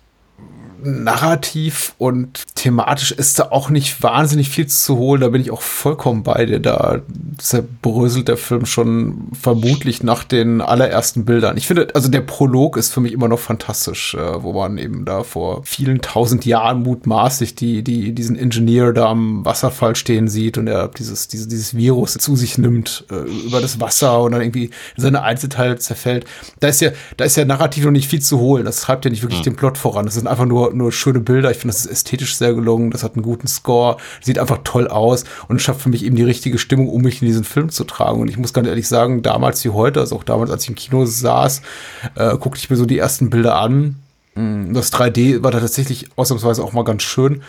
narrativ und thematisch ist da auch nicht wahnsinnig viel zu holen. Da bin ich auch vollkommen bei dir. Da zerbröselt der Film schon vermutlich nach den allerersten Bildern. Ich finde, also der Prolog ist für mich immer noch fantastisch, äh, wo man eben da vor vielen tausend Jahren mutmaßlich die, die, diesen Ingenieur da am Wasserfall stehen sieht und er dieses, dieses, dieses Virus zu sich nimmt äh, über das Wasser und dann irgendwie seine Einzelteile zerfällt. Da ist ja, da ist ja narrativ noch nicht viel zu holen. Das treibt ja nicht wirklich mhm. den Plot voran. Das sind einfach nur nur, schöne Bilder. Ich finde, das ist ästhetisch sehr gelungen. Das hat einen guten Score. Sieht einfach toll aus und schafft für mich eben die richtige Stimmung, um mich in diesen Film zu tragen. Und ich muss ganz ehrlich sagen, damals wie heute, also auch damals, als ich im Kino saß, äh, guckte ich mir so die ersten Bilder an Das 3D war da tatsächlich ausnahmsweise auch mal ganz schön.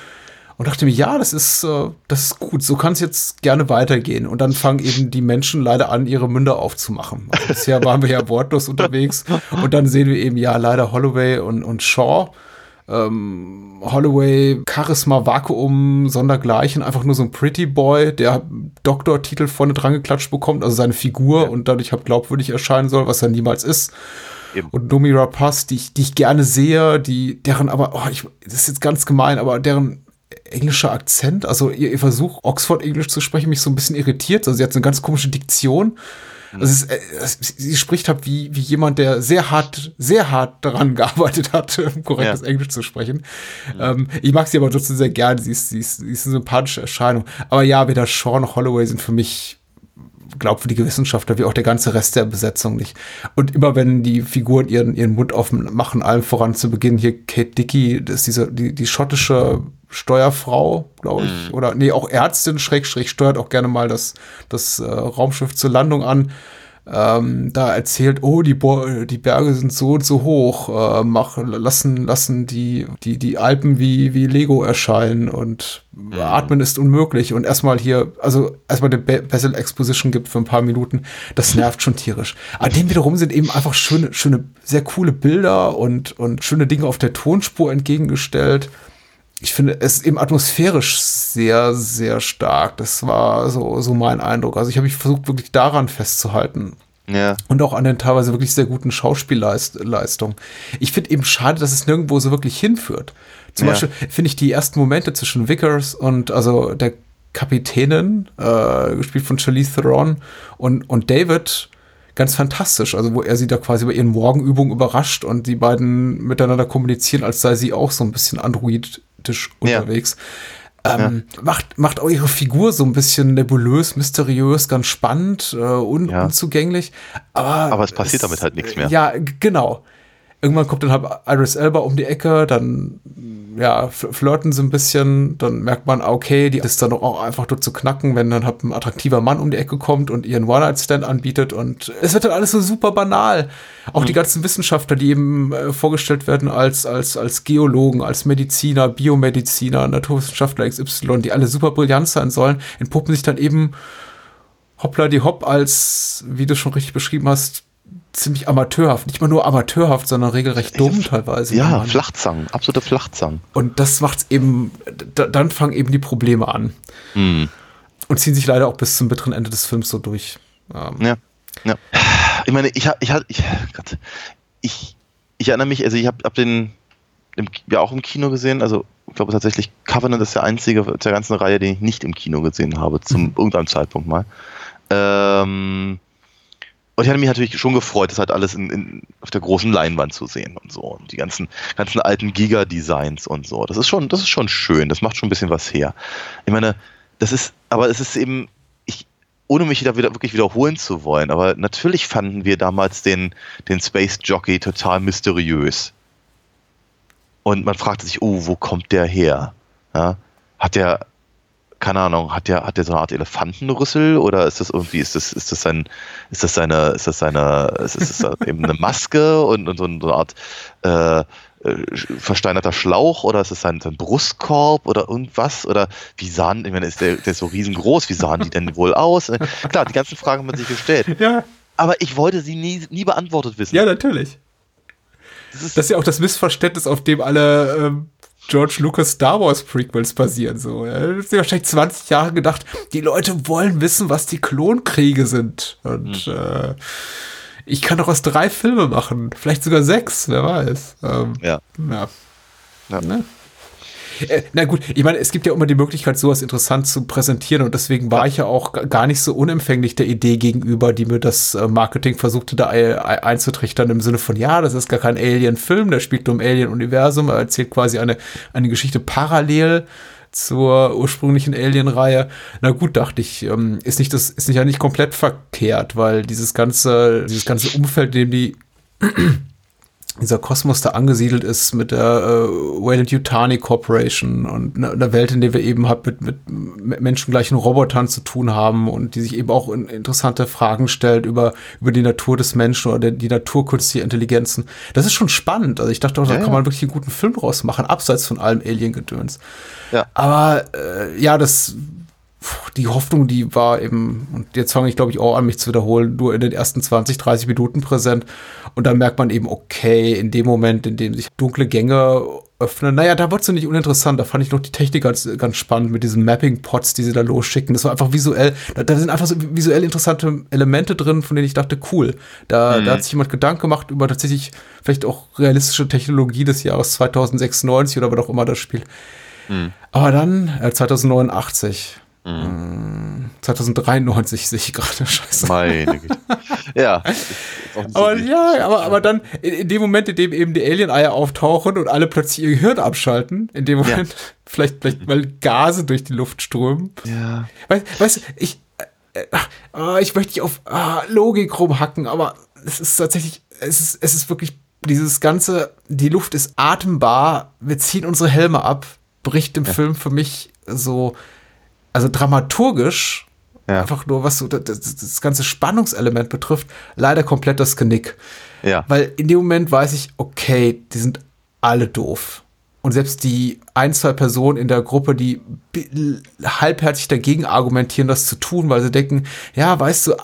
Und dachte mir, ja, das ist, äh, das ist gut, so kann es jetzt gerne weitergehen. Und dann fangen eben die Menschen leider an, ihre Münder aufzumachen. Also bisher waren wir ja wortlos unterwegs. Und dann sehen wir eben, ja, leider Holloway und, und Shaw. Ähm, Holloway, Charisma, Vakuum, Sondergleichen, einfach nur so ein Pretty Boy, der Doktortitel vorne dran geklatscht bekommt, also seine Figur und dadurch halt glaubwürdig erscheinen soll, was er niemals ist. Eben. Und Nomi Rapaz, die ich, die ich gerne sehe, die, deren aber, oh, ich, das ist jetzt ganz gemein, aber deren englischer Akzent, also ihr, ihr Versuch, Oxford-Englisch zu sprechen, mich so ein bisschen irritiert. Also sie hat so eine ganz komische Diktion. Also es äh, es, sie spricht halt wie, wie jemand, der sehr hart, sehr hart daran gearbeitet hat, korrektes Ja. Englisch zu sprechen. Ähm, ich mag sie aber trotzdem sehr gerne. Sie ist, sie, ist, sie ist eine sympathische Erscheinung. Aber ja, weder Shaw noch Holloway sind für mich glaubwürdige Wissenschaftler, wie auch der ganze Rest der Besetzung nicht. Und immer wenn die Figuren ihren, ihren Mund aufmachen, allem voran zu Beginn hier Kate Dickey, das ist diese, die, die schottische Steuerfrau, glaube ich, oder nee, auch Ärztin, Schrägstrich, steuert auch gerne mal das, das äh, Raumschiff zur Landung an. Ähm, da erzählt, oh, die, Bo die Berge sind so und so hoch, äh, mach, lassen, lassen die, die, die Alpen wie, wie Lego erscheinen und atmen ist unmöglich. Und erstmal hier, also erstmal eine Be Basil Exposition gibt für ein paar Minuten, das nervt schon tierisch. Aber dem wiederum sind eben einfach schöne, schöne, sehr coole Bilder und, und schöne Dinge auf der Tonspur entgegengestellt ich finde, es eben atmosphärisch sehr, sehr stark. Das war so, so mein Eindruck. Also ich habe mich versucht, wirklich daran festzuhalten. Ja. Und auch an den teilweise wirklich sehr guten Schauspielleistungen. Ich finde eben schade, dass es nirgendwo so wirklich hinführt. Zum Ja. Beispiel finde ich die ersten Momente zwischen Vickers und also der Kapitänin, äh, gespielt von Charlize Theron, und, und David ganz fantastisch. Also wo er sie da quasi bei ihren Morgenübungen überrascht und die beiden miteinander kommunizieren, als sei sie auch so ein bisschen androidisch Ja. unterwegs. Ähm, macht, macht auch ihre Figur so ein bisschen nebulös, mysteriös, ganz spannend, äh, un Ja. unzugänglich. Aber, Aber es passiert damit halt nichts mehr. Ja, genau. Irgendwann kommt dann halt Iris Elba um die Ecke, dann ja, fl- flirten sie ein bisschen, dann merkt man, ah, okay, die ist dann doch auch einfach dort zu knacken, wenn dann halt ein attraktiver Mann um die Ecke kommt und ihren One-Night-Stand anbietet und es wird dann alles so super banal. Auch die ganzen Wissenschaftler, die eben äh, vorgestellt werden als, als, als Geologen, als Mediziner, Biomediziner, Naturwissenschaftler XY, die alle super brillant sein sollen, entpuppen sich dann eben hoppla die hopp als, wie du schon richtig beschrieben hast, ziemlich amateurhaft. Nicht mal nur amateurhaft, sondern regelrecht dumm teilweise. Ja, Man- Flachzang, absolute Flachzang. Und das macht's eben, da, dann fangen eben die Probleme an. Hm. Und ziehen sich leider auch bis zum bitteren Ende des Films so durch. Ähm, Ja. ja. Ich meine, ich ich ich, Gott, ich, ich erinnere mich, also ich habe hab den im, ja auch im Kino gesehen, also ich glaube tatsächlich Covenant ist der einzige der ganzen Reihe, den ich nicht im Kino gesehen habe, zum irgendeinem Zeitpunkt mal. Ähm, und ich hatte mich natürlich schon gefreut, das halt alles in, in, auf der großen Leinwand zu sehen und so. Und die ganzen, ganzen alten Giga-Designs und so. Das ist schon, das ist schon schön. Das macht schon ein bisschen was her. Ich meine, das ist, aber es ist eben, ich, ohne mich da wieder wirklich wiederholen zu wollen, aber natürlich fanden wir damals den, den Space Jockey total mysteriös. Und man fragte sich, oh, wo kommt der her? Ja? Hat der, keine Ahnung, hat der, hat der so eine Art Elefantenrüssel oder ist das irgendwie, ist das, ist das sein, ist das seine, ist das seine, ist das eben eine Maske und, und so eine Art äh, äh, versteinerter Schlauch oder ist es sein, sein Brustkorb oder irgendwas? Oder wie sahen, ich meine, ist der, der ist so riesengroß, wie sahen die denn wohl aus? Klar, die ganzen Fragen haben man sich gestellt. Ja, Aber ich wollte sie nie, nie beantwortet wissen. ja, natürlich. Das ist, Das ist ja auch das Missverständnis, auf dem alle ähm, George Lucas Star Wars Prequels basieren. So, ja. Das sind wahrscheinlich 20 Jahre gedacht, die Leute wollen wissen, was die Klonkriege sind. Und äh, ich kann doch aus drei Filme machen, vielleicht sogar sechs, wer weiß. Ähm, ja. ja. Ja. Ne? Äh, Na gut, ich meine, es gibt ja immer die Möglichkeit, sowas interessant zu präsentieren und deswegen war ich ja auch gar nicht so unempfänglich der Idee gegenüber, die mir das äh, Marketing versuchte da ei- ei- einzutrichtern im Sinne von, ja, das ist gar kein Alien-Film, der spielt nur im Alien-Universum, er erzählt quasi eine, eine Geschichte parallel zur ursprünglichen Alien-Reihe. Na gut, dachte ich, ähm, ist nicht das, ist nicht ja nicht komplett verkehrt, weil dieses ganze, dieses ganze Umfeld, in dem die dieser Kosmos da angesiedelt ist mit der äh, Wayland Yutani Corporation und einer einer Welt, in der wir eben halt mit, mit menschengleichen Robotern zu tun haben und die sich eben auch in, interessante Fragen stellt über, über die Natur des Menschen oder die Natur künstlicher Intelligenzen. Das ist schon spannend. Also ich dachte auch, da Ja, kann ja. man wirklich einen guten Film draus machen, abseits von allem Alien-Gedöns. Ja. Aber äh, ja, das die Hoffnung, die war eben, und jetzt fange ich glaube ich auch an, mich zu wiederholen, nur in den ersten 20, 30 Minuten präsent. Und dann merkt man eben, okay, in dem Moment, in dem sich dunkle Gänge öffnen, naja, da wird es nicht uninteressant. Da fand ich noch die Technik ganz, ganz spannend mit diesen Mapping-Pots, die sie da losschicken. Das war einfach visuell, da, da sind einfach so visuell interessante Elemente drin, von denen ich dachte, cool. Da, da hat sich jemand Gedanken gemacht über tatsächlich vielleicht auch realistische Technologie des Jahres 2096 oder was auch immer das spielt. Aber dann, äh, 2089. Mm, 2093 sehe ich gerade, scheiße. Meine Güte. Ja. Aber ja, aber, aber dann, in, dem Moment, in dem eben die Alien-Eier auftauchen und alle plötzlich ihr Gehirn abschalten, in dem Moment, vielleicht, vielleicht, weil Gase durch die Luft strömen. Ja. Weißt, weißt du, ich, äh, äh, ah, ich möchte nicht auf ah, Logik rumhacken, aber es ist tatsächlich, es ist, es ist wirklich dieses ganze, die Luft ist atembar, wir ziehen unsere Helme ab, bricht im Film für mich so, also dramaturgisch, Ja. einfach nur was so das, das, ganze Spannungselement betrifft, leider komplett das Genick. Ja. Weil in dem Moment weiß ich, okay, die sind alle doof. Und selbst die ein, zwei Personen in der Gruppe, die halbherzig dagegen argumentieren, das zu tun, weil sie denken, ja, weißt du, äh,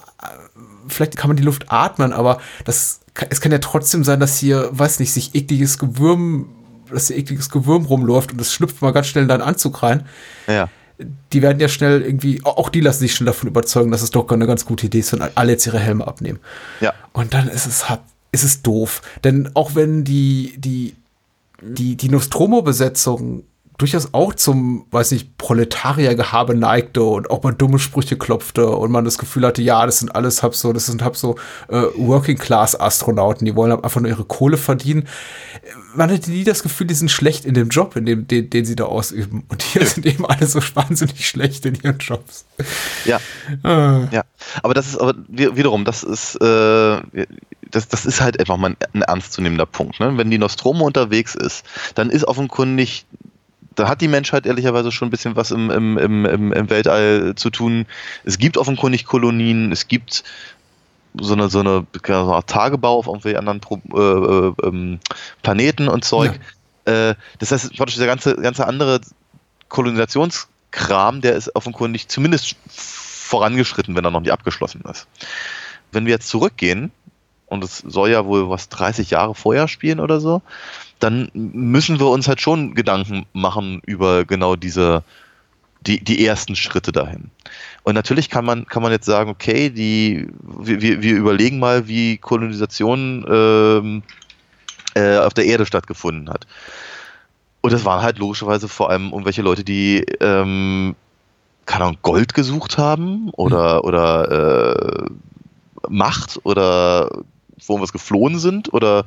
vielleicht kann man die Luft atmen, aber das, es kann ja trotzdem sein, dass hier, weiß nicht, sich ekliges Gewürm, dass hier ekliges Gewürm rumläuft und es schlüpft mal ganz schnell in deinen Anzug rein. Ja. Die werden ja schnell irgendwie, auch die lassen sich schnell davon überzeugen, dass es doch eine ganz gute Idee ist, wenn alle jetzt ihre Helme abnehmen. Ja. Und dann ist es halt, ist es doof. Denn auch wenn die, die, die, die Nostromo-Besetzung durchaus auch zum, weiß nicht, Proletariergehabe neigte und auch mal dumme Sprüche klopfte und man das Gefühl hatte, ja, das sind alles hab so, das sind hab so äh, Working-Class-Astronauten, die wollen einfach nur ihre Kohle verdienen. Man hatte nie das Gefühl, die sind schlecht in dem Job, in dem, den, den sie da ausüben. Und hier sind eben alle so wahnsinnig schlecht in ihren Jobs. Ja. Äh, Ja, aber das ist aber wi- wiederum, das ist, äh, das, das ist halt einfach mal ein, ein ernstzunehmender Punkt. Ne? Wenn die Nostromo unterwegs ist, dann ist offenkundig, da hat die Menschheit ehrlicherweise schon ein bisschen was im, im, im, im, Weltall zu tun. Es gibt offenkundig Kolonien, es gibt so eine, so eine, so eine Art Tagebau auf irgendwelchen anderen Pro, äh, äh, ähm, Planeten und Zeug. Äh, das heißt, praktisch der ganze, ganze andere Kolonisationskram, der ist offenkundig zumindest vorangeschritten, wenn er noch nicht abgeschlossen ist. Wenn wir jetzt zurückgehen, und es soll ja wohl was 30 Jahre vorher spielen oder so, dann müssen wir uns halt schon Gedanken machen über genau diese, die, die ersten Schritte dahin. Und natürlich kann man, kann man jetzt sagen, okay, die, wir, wir wir überlegen mal, wie Kolonisation ähm, äh, auf der Erde stattgefunden hat. Und das waren halt logischerweise vor allem irgendwelche Leute, die ähm, keine Ahnung, Gold gesucht haben oder, oder äh, Macht oder wo irgendwas geflohen sind oder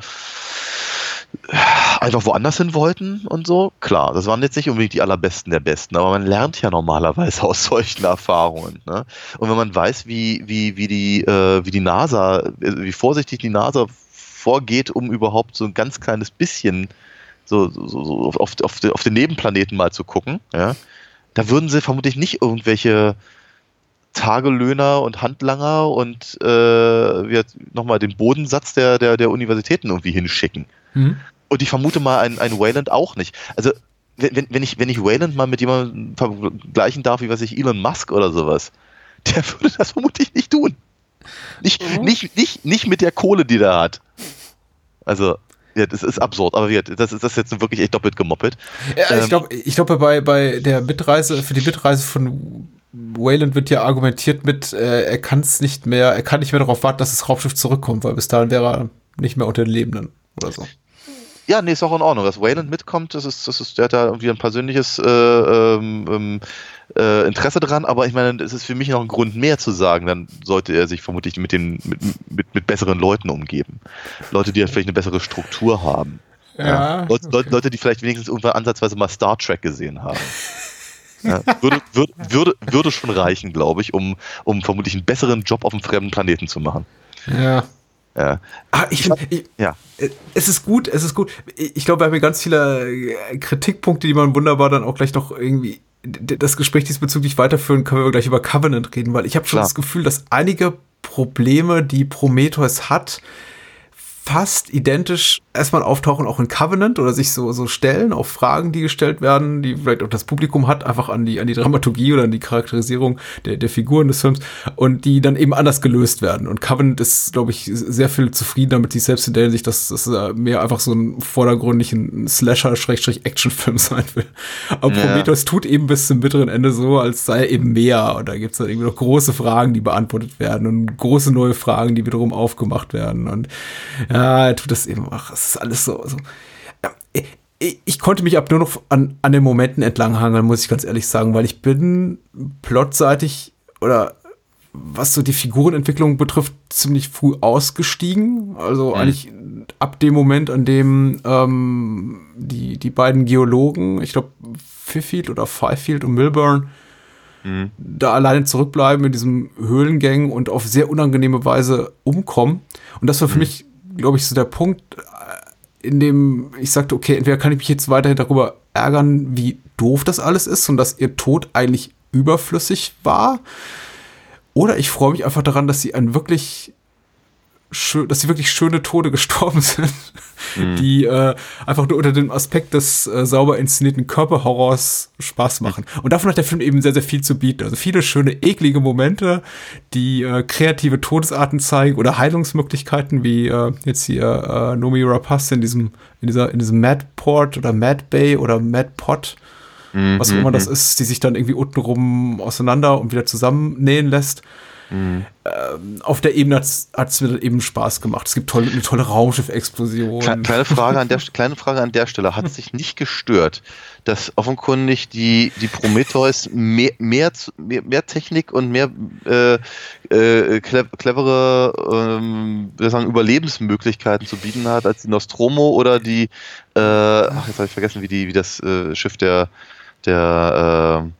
einfach woanders hin wollten und so. Klar, das waren jetzt nicht unbedingt die allerbesten der Besten, aber man lernt ja normalerweise aus solchen Erfahrungen. Ne? Und wenn man weiß, wie, wie, wie, die, äh, wie die NASA, äh, wie vorsichtig die NASA vorgeht, um überhaupt so ein ganz kleines bisschen so, so, so auf, auf, den- auf den Nebenplaneten mal zu gucken, ja, da würden sie vermutlich nicht irgendwelche Tagelöhner und Handlanger und äh, nochmal den Bodensatz der, der, der Universitäten irgendwie hinschicken. Hm? Und ich vermute mal, ein, ein Wayland auch nicht. Also, wenn, wenn- ich, wenn ich Wayland mal mit jemandem vergleichen darf, wie weiß ich, Elon Musk oder sowas, der würde das vermutlich nicht tun. Nicht, nicht, nicht, nicht mit der Kohle, die der hat. Also, ja, das ist absurd, aber das ist das ist jetzt wirklich echt doppelt gemoppelt. Ja, ich Ähm, glaube, ich glaube bei, bei der Mitreise, für die Mitreise von Wayland wird ja argumentiert mit, äh, er kann es nicht mehr, er kann nicht mehr darauf warten, dass das Raumschiff zurückkommt, weil bis dahin wäre er nicht mehr unter den Lebenden oder so. Ja, nee, ist auch in Ordnung. Dass Wayland mitkommt, das ist, das ist, der hat da irgendwie ein persönliches äh, ähm, ähm, äh, Interesse dran, aber ich meine, es ist für mich noch ein Grund mehr zu sagen, dann sollte er sich vermutlich mit den mit, mit, mit besseren Leuten umgeben. Leute, die halt vielleicht eine bessere Struktur haben. Ja, Leute, Leute, Leute, die vielleicht wenigstens irgendwann ansatzweise mal Star Trek gesehen haben. Ja, würde, würde, würde, würde schon reichen, glaube ich, um, um vermutlich einen besseren Job auf einem fremden Planeten zu machen. Ja. Ja. Ah, ich, ich, ja. Es ist gut, es ist gut. Ich glaube, wir haben hier ganz viele äh, Kritikpunkte, die man wunderbar dann auch gleich noch irgendwie das Gespräch diesbezüglich weiterführen, können wir gleich über Covenant reden, weil ich habe schon Klar. das Gefühl, dass einige Probleme, die Prometheus hat, fast identisch erstmal auftauchen auch in Covenant oder sich so, so stellen auf Fragen, die gestellt werden, die vielleicht auch das Publikum hat, einfach an die, an die Dramaturgie oder an die Charakterisierung der, der Figuren des Films und die dann eben anders gelöst werden. Und Covenant ist, glaube ich, sehr viel zufriedener mit sich selbst in der Hinsicht, dass das mehr einfach so ein vordergründigen Slasher-Action-Film sein will. Aber Ja. Prometheus tut eben bis zum bitteren Ende so, als sei er eben mehr. Und da gibt es dann irgendwie noch große Fragen, die beantwortet werden und große neue Fragen, die wiederum aufgemacht werden. Und ja, er tut das eben. Ach, es ist alles so. so. Ich, ich konnte mich ab nur noch an, an den Momenten entlanghangeln, muss ich ganz ehrlich sagen, weil ich bin plotseitig oder was so die Figurenentwicklung betrifft, ziemlich früh ausgestiegen. Also eigentlich ab dem Moment, an dem ähm, die, die beiden Geologen, ich glaube Fifield oder Fifield und Milburn, da alleine zurückbleiben in diesem Höhlengang und auf sehr unangenehme Weise umkommen. Und das war für mich, glaube ich, so der Punkt, äh, in dem ich sagte, okay, entweder kann ich mich jetzt weiterhin darüber ärgern, wie doof das alles ist und dass ihr Tod eigentlich überflüssig war. Oder ich freue mich einfach daran, dass sie ein wirklich schön, dass sie wirklich schöne Tode gestorben sind, die äh, einfach nur unter dem Aspekt des äh, sauber inszenierten Körperhorrors Spaß machen. Und davon hat der Film eben sehr, sehr viel zu bieten. Also viele schöne, eklige Momente, die äh, kreative Todesarten zeigen oder Heilungsmöglichkeiten, wie äh, jetzt hier äh, Nomi Rapace in diesem, in dieser, in diesem Madport oder Mad Bay oder Mad Pot was auch immer das ist, die sich dann irgendwie untenrum auseinander und wieder zusammennähen lässt. Ähm, auf der Ebene hat es mir dann eben Spaß gemacht. Es gibt tolle, eine tolle Raumschiff-Explosion. Kle- Kleine Frage, an der, kleine Frage an der Stelle. Hat es dich nicht gestört, dass offenkundig die, die Prometheus mehr, mehr, mehr, Technik und mehr äh, äh, cle clevere ähm, sagen, Überlebensmöglichkeiten zu bieten hat als die Nostromo oder die, äh, ach, jetzt habe ich vergessen, wie, die, wie das äh, Schiff der, der äh,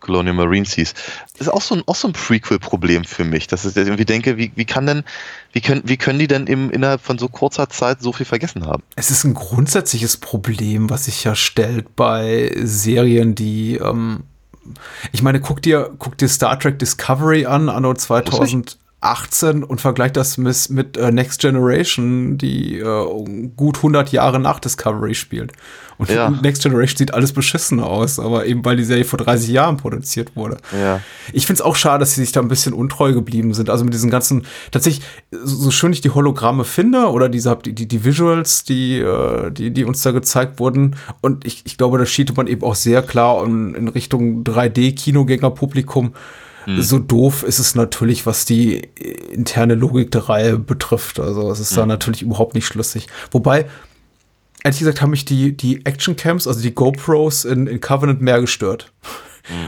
Colonial Marines hieß. Das ist auch so ein, auch so ein Prequel-Problem für mich, dass ich irgendwie denke, wie, wie kann denn, wie können, wie können die denn im, innerhalb von so kurzer Zeit so viel vergessen haben? Es ist ein grundsätzliches Problem, was sich ja stellt bei Serien, die, ähm, ich meine, guck dir, guck dir Star Trek Discovery an, anno 2018 und vergleich das mit, mit äh, Next Generation, die äh, gut 100 Jahre nach Discovery spielt. Und Ja. Next Generation sieht alles beschissen aus, aber eben weil die Serie vor 30 Jahren produziert wurde. Ja. Ich finde es auch schade, dass sie sich da ein bisschen untreu geblieben sind. Also mit diesen ganzen, tatsächlich, so schön ich die Hologramme finde oder diese, die, die, die Visuals, die, äh, die, die uns da gezeigt wurden. Und ich, ich glaube, da schielte man eben auch sehr klar in, in Richtung 3D-Kinogänger-Publikum. So doof ist es natürlich, was die interne Logik der Reihe betrifft. Also es ist da natürlich überhaupt nicht schlüssig. Wobei, ehrlich gesagt, haben mich die, die Action-Cams, also die GoPros in, in Covenant mehr gestört.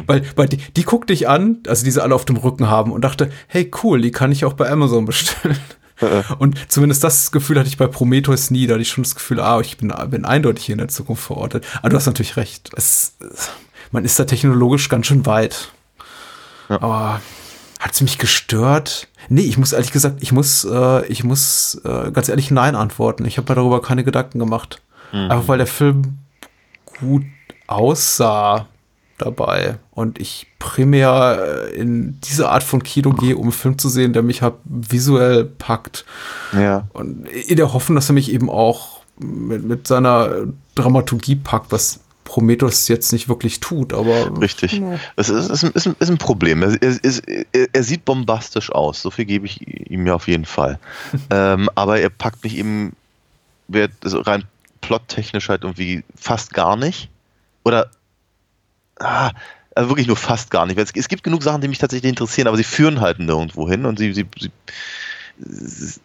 Weil, weil die, die guckte ich an, also die sie alle auf dem Rücken haben und dachte, hey cool, die kann ich auch bei Amazon bestellen. Und zumindest das Gefühl hatte ich bei Prometheus nie. Da hatte ich schon das Gefühl, ah, ich bin, bin eindeutig hier in der Zukunft verortet. Aber du hast natürlich recht. Es, man ist da technologisch ganz schön weit. Aber hat es mich gestört? Nee, ich muss ehrlich gesagt, ich muss, äh, ich muss äh, ganz ehrlich Nein antworten. Ich habe mir darüber keine Gedanken gemacht. Einfach weil der Film gut aussah dabei und ich primär äh, in diese Art von Kino gehe, um einen Film zu sehen, der mich halt visuell packt. Ja. Und in der Hoffnung, dass er mich eben auch mit, mit seiner Dramaturgie packt, was Prometheus jetzt nicht wirklich tut, aber Richtig. Es ist, ist, ein- ist, ist ein Problem. Er, ist- er, sieht bombastisch aus, so viel gebe ich ihm ja auf jeden Fall. ähm, aber er packt mich eben also rein plottechnisch halt irgendwie fast gar nicht. Oder ah, also wirklich nur fast gar nicht. Es, es gibt genug Sachen, die mich tatsächlich interessieren, aber sie führen halt nirgendwo hin und sie, sie, sie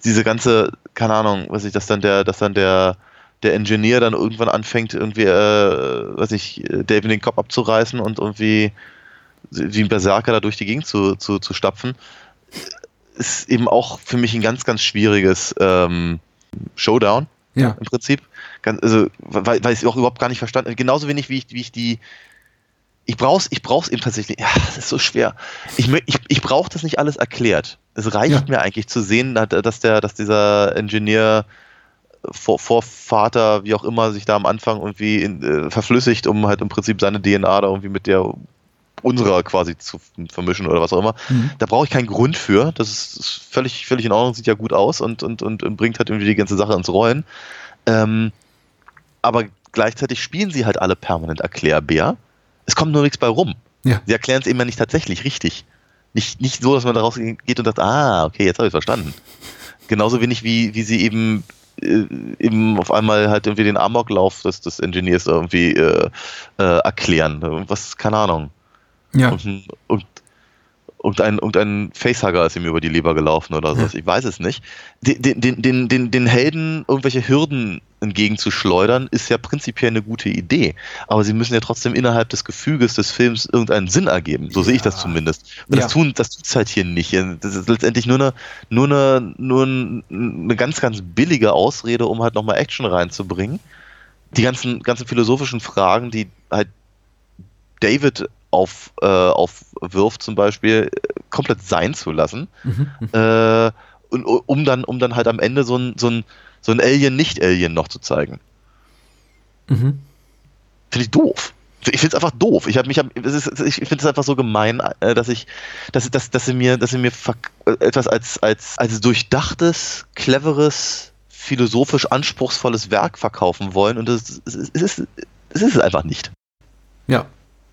diese ganze, keine Ahnung, was ich, dass dann der, dass dann der, der Ingenieur dann irgendwann anfängt, irgendwie, äh, was ich, äh, David den Kopf abzureißen und irgendwie wie ein Berserker da durch die Gegend zu, zu, zu stapfen, ist eben auch für mich ein ganz, ganz schwieriges ähm, Showdown ja. im Prinzip. Ganz, also, weil, weil ich es auch überhaupt gar nicht verstanden Genauso wenig, wie ich, wie ich die. Ich brauch's, ich brauch's eben tatsächlich. Ja, das ist so schwer. Ich, ich, ich brauche das nicht alles erklärt. Es reicht Ja. mir eigentlich zu sehen, dass der, dass dieser Ingenieur Vor Vorvater, wie auch immer, sich da am Anfang irgendwie in, äh, verflüssigt, um halt im Prinzip seine DNA da irgendwie mit der unserer quasi zu vermischen oder was auch immer. Mhm. Da brauche ich keinen Grund für. Das ist, ist völlig, völlig in Ordnung, sieht ja gut aus und, und, und, und bringt halt irgendwie die ganze Sache ins Rollen. Ähm, aber gleichzeitig spielen sie halt alle permanent Erklärbär. Es kommt nur nichts bei rum. Ja. Sie erklären es eben ja nicht tatsächlich richtig. Nicht, nicht so, dass man daraus geht und sagt, ah, okay, jetzt habe ich verstanden. Genauso wenig wie, wie sie eben eben auf einmal halt irgendwie den Amoklauf des, des Engineers irgendwie äh, äh, erklären. Was, keine Ahnung. Ja. Und, und, und ein, und ein Facehugger ist ihm über die Leber gelaufen oder so. Ich weiß es nicht. Den, den, den, den, den Helden irgendwelche Hürden entgegenzuschleudern, ist ja prinzipiell eine gute Idee. Aber sie müssen ja trotzdem innerhalb des Gefüges des Films irgendeinen Sinn ergeben. So sehe ich das zumindest. Und Ja. das tun, das tut's halt hier nicht. Das ist letztendlich nur eine, nur eine, nur eine ganz, ganz billige Ausrede, um halt nochmal Action reinzubringen. Die ganzen, ganzen philosophischen Fragen, die halt David auf, äh, aufwirft, zum Beispiel, äh, komplett sein zu lassen. Mhm. Äh, und, um, dann, um dann halt am Ende so ein, so ein, so ein Alien-Nicht-Alien noch zu zeigen. Mhm. Finde ich doof. Ich finde es einfach doof. Ich, hab mich, ich finde es einfach so gemein, äh, dass ich, dass, dass, dass sie mir, dass sie mir etwas als, als, als durchdachtes, cleveres, philosophisch anspruchsvolles Werk verkaufen wollen und es, ist, es ist es einfach nicht. Ja.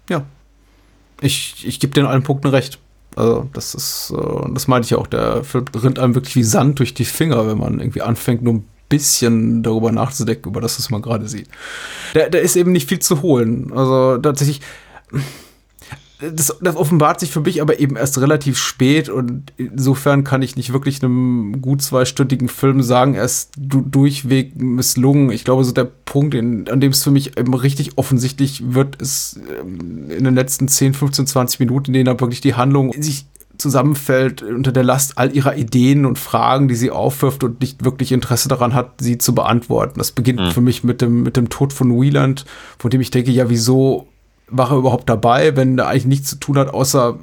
Ja. Ich, ich gebe dir in allen Punkten recht. Also, das ist, äh, das meinte ich ja auch, der Film rinnt einem wirklich wie Sand durch die Finger, wenn man irgendwie anfängt, nur ein bisschen darüber nachzudenken, über das, was man gerade sieht. Da, da ist eben nicht viel zu holen. Also, tatsächlich, das, das offenbart sich für mich aber eben erst relativ spät und insofern kann ich nicht wirklich einem gut zweistündigen Film sagen, er ist du durchweg misslungen. Ich glaube, so der Punkt, in, an dem es für mich eben richtig offensichtlich wird, ist ähm, in den letzten 10, 15, 20 Minuten, in denen da wirklich die Handlung sich zusammenfällt unter der Last all ihrer Ideen und Fragen, die sie aufwirft und nicht wirklich Interesse daran hat, sie zu beantworten. Das beginnt Mhm. für mich mit dem, mit dem Tod von Wieland, von dem ich denke, ja, wieso war er überhaupt dabei, wenn er eigentlich nichts zu tun hat, außer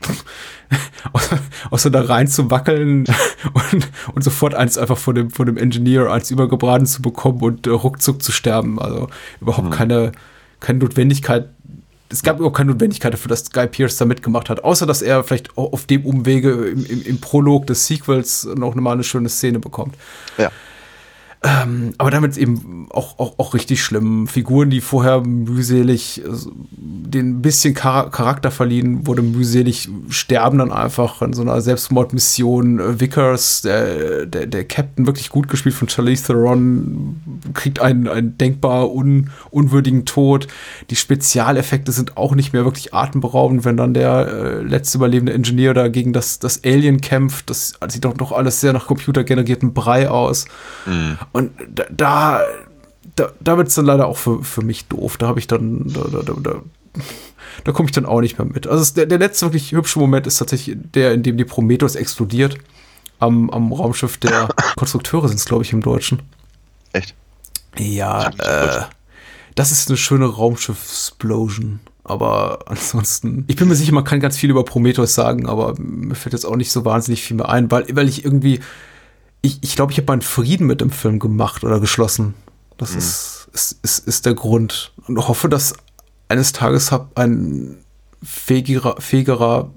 außer, außer da rein zu wackeln und, und sofort eins einfach von dem, von dem Engineer als übergebraten zu bekommen und äh, ruckzuck zu sterben. Also überhaupt keine, keine Notwendigkeit. Es gab überhaupt keine Notwendigkeit dafür, dass Guy Pearce da mitgemacht hat, außer dass er vielleicht au- auf dem Umwege im, im, im Prolog des Sequels noch mal eine schöne Szene bekommt. Ja. Ähm, aber damit eben auch, auch, auch richtig schlimm. Figuren, die vorher mühselig äh, den bisschen Char Charakter verliehen, wurde mühselig, sterben dann einfach in so einer Selbstmordmission. Vickers, der, der, der Captain, wirklich gut gespielt von Charlize Theron, kriegt einen, einen denkbar un, unwürdigen Tod. Die Spezialeffekte sind auch nicht mehr wirklich atemberaubend, wenn dann der äh, letzte überlebende Ingenieur da gegen das, das Alien kämpft. Das sieht doch noch alles sehr nach computergeneriertem Brei aus. Und da, da, da, wird es dann leider auch für, für mich doof. Da habe ich dann, da, da, da, da, komme ich dann auch nicht mehr mit. Also der, der letzte wirklich hübsche Moment ist tatsächlich der, in dem die Prometheus explodiert. Am, am Raumschiff der Konstrukteure sind es, glaube ich, im Deutschen. Echt? Ja, äh, das ist eine schöne Raumschiff-Explosion. Aber ansonsten, ich bin mir sicher, man kann ganz viel über Prometheus sagen, aber mir fällt jetzt auch nicht so wahnsinnig viel mehr ein, weil, weil ich irgendwie, ich ich, glaube, ich habe meinen Frieden mit dem Film gemacht oder geschlossen. Das ist, ist, ist, ist der Grund. Und hoffe, dass eines Tages hab ein fähigerer, fähigerer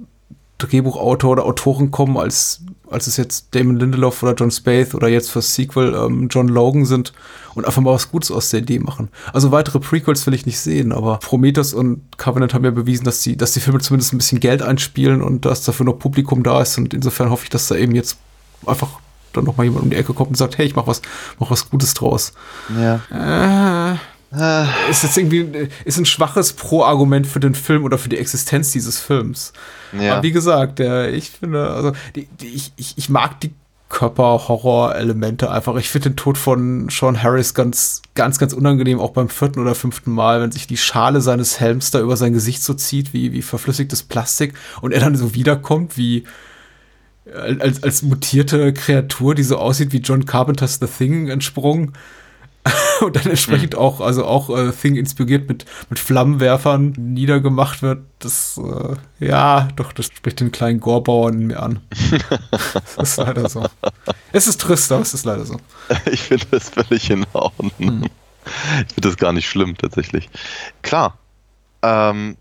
Drehbuchautor oder Autoren kommen, als, als es jetzt Damon Lindelof oder John Spath oder jetzt fürs Sequel ähm, John Logan sind und einfach mal was Gutes aus der Idee machen. Also weitere Prequels will ich nicht sehen, aber Prometheus und Covenant haben ja bewiesen, dass die, dass die Filme zumindest ein bisschen Geld einspielen und dass dafür noch Publikum da ist und insofern hoffe ich, dass da eben jetzt einfach dann noch mal jemand um die Ecke kommt und sagt, hey, ich mach was, mach was Gutes draus. Ja. Äh, ist jetzt irgendwie ist ein schwaches Pro-Argument für den Film oder für die Existenz dieses Films. Ja. Aber wie gesagt, der, ich finde, also die, die, ich, ich, ich mag die Körper-Horror-Elemente einfach. Ich finde den Tod von Sean Harris ganz, ganz, ganz unangenehm, auch beim vierten oder fünften Mal, wenn sich die Schale seines Helms da über sein Gesicht so zieht, wie, wie verflüssigtes Plastik und er dann so wiederkommt, wie als, als mutierte Kreatur, die so aussieht wie John Carpenters The Thing entsprungen. und dann entsprechend auch, also auch äh, Thing inspiriert mit, mit Flammenwerfern niedergemacht wird, das, äh, ja, doch, das spricht den kleinen Gorbauern in mir an. das ist leider so. Es ist trist, aber es ist leider so. Ich finde das völlig in Ordnung. Hm. Ich finde das gar nicht schlimm, tatsächlich. Klar, ähm,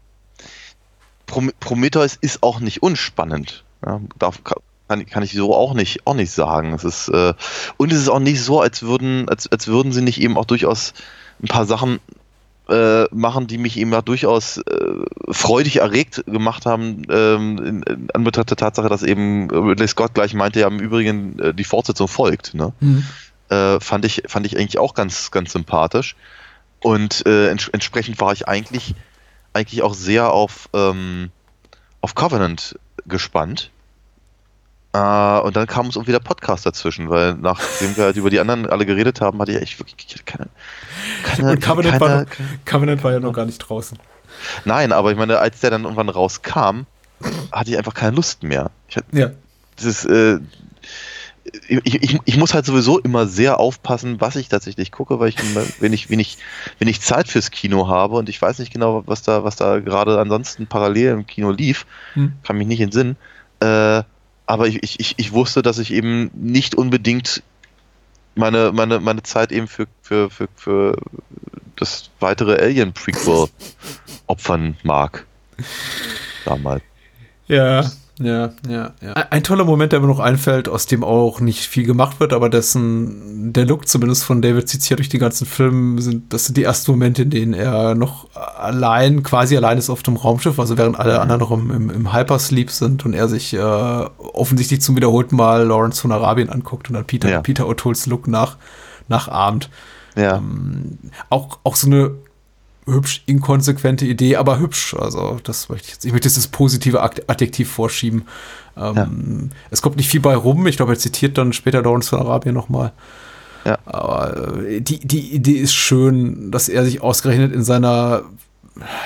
Prom Prometheus ist auch nicht unspannend. Ja, darf, kann, kann ich so auch nicht, auch nicht sagen. Es ist, äh, und es ist auch nicht so, als würden, als, als würden sie nicht eben auch durchaus ein paar Sachen äh, machen, die mich eben ja durchaus äh, freudig erregt gemacht haben, ähm, in, in Anbetracht der Tatsache, dass eben Ridley Scott gleich meinte, ja im Übrigen äh, die Fortsetzung folgt. Ne? Mhm. Äh, fand, ich, fand ich eigentlich auch ganz, ganz sympathisch. Und äh, ents entsprechend war ich eigentlich, eigentlich auch sehr auf, ähm, auf Covenant gespannt. Äh, und dann kam uns irgendwie der Podcast dazwischen, weil nachdem wir halt über die anderen alle geredet haben, hatte ich echt wirklich keine. keine, Und Covenant, keine, war, noch, Covenant war ja noch gar nicht draußen. Nein, aber ich meine, als der dann irgendwann rauskam, hatte ich einfach keine Lust mehr. Ich, hatte- Ja. das ist, äh, ich, ich, ich muss halt sowieso immer sehr aufpassen, was ich tatsächlich gucke, weil ich wenn ich, wenn ich, wenn ich Zeit fürs Kino habe und ich weiß nicht genau, was da, was da gerade ansonsten parallel im Kino lief, Hm. kann mich nicht entsinnen. Äh, aber ich, ich, ich, wusste, dass ich eben nicht unbedingt meine, meine, meine Zeit eben für, für, für, für das weitere Alien-Prequel opfern mag. Damals. Ja, ja, ja, ja. Ein, toller Moment, der mir noch einfällt, aus dem auch nicht viel gemacht wird, aber dessen, der Look zumindest von David zieht sich ja durch die ganzen Filme, sind, das sind die ersten Momente, in denen er noch allein, quasi allein ist auf dem Raumschiff, also während alle anderen noch im, im, im Hypersleep sind und er sich äh, offensichtlich zum wiederholten Mal Lawrence von Arabien anguckt und dann Peter, Ja. Peter O'Toole's Look nach, nachahmt. Ja. Ähm, auch, auch so eine hübsch inkonsequente Idee, aber hübsch. Also, das möchte ich jetzt, ich möchte jetzt das positive Adjektiv vorschieben. Ähm, Es kommt nicht viel bei rum. Ich glaube, er zitiert dann später Lawrence von Arabien nochmal. Ja. Aber äh, die, die Idee ist schön, dass er sich ausgerechnet in seiner,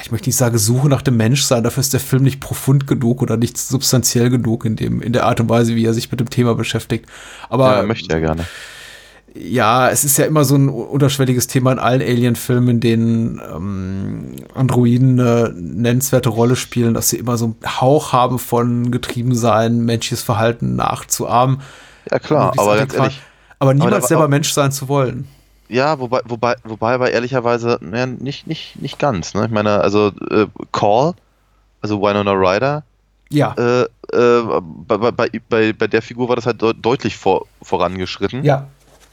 ich möchte nicht sagen, Suche nach dem Menschsein, dafür ist der Film nicht profund genug oder nicht substanziell genug in dem, in der Art und Weise, wie er sich mit dem Thema beschäftigt. Aber ja, möchte ja gerne. Ja, es ist ja immer so ein unterschwelliges Thema in allen Alien-Filmen, in denen ähm, Androiden eine nennenswerte Rolle spielen, dass sie immer so einen Hauch haben von Getriebensein, menschliches Verhalten nachzuahmen. Ja klar, aber ganz ehrlich, aber niemals da- selber aber- Mensch sein zu wollen. Ja, wobei, wobei, wobei aber ehrlicherweise, naja, nicht, nicht, nicht ganz. Ne? Ich meine, also äh, Call, also Winona Ryder, Ja. äh, äh, bei, bei- bei, bei, der Figur war das halt deut deutlich vor, vorangeschritten. Ja.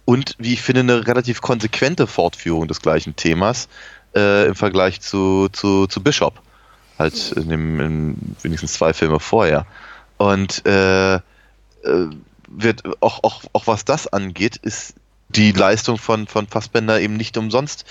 Und wie ich finde, eine relativ konsequente Fortführung des gleichen Themas äh, im Vergleich zu, zu, zu Bishop. Halt in dem in wenigstens zwei Filme vorher. Und äh, äh, wird auch, auch, auch was das angeht, ist die Leistung von, von Fassbender eben nicht umsonst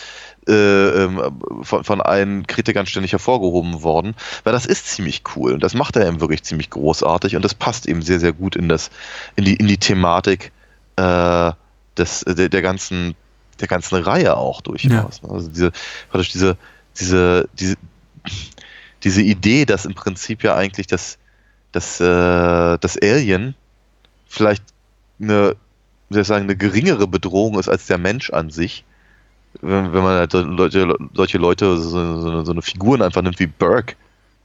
äh, ähm, von, von allen Kritikern ständig hervorgehoben worden, weil das ist ziemlich cool und das macht er eben wirklich ziemlich großartig und das passt eben sehr, sehr gut in das, in die, in die Thematik äh, des, der, der ganzen, der ganzen Reihe auch durchaus. Also diese, praktisch diese, diese, diese, diese Idee, dass im Prinzip ja eigentlich das, das, äh, das Alien vielleicht eine, wie sagen, eine geringere Bedrohung ist als der Mensch an sich. Wenn, wenn man halt Leute, solche Leute, so, so, eine- so eine Figuren einfach nimmt wie Burke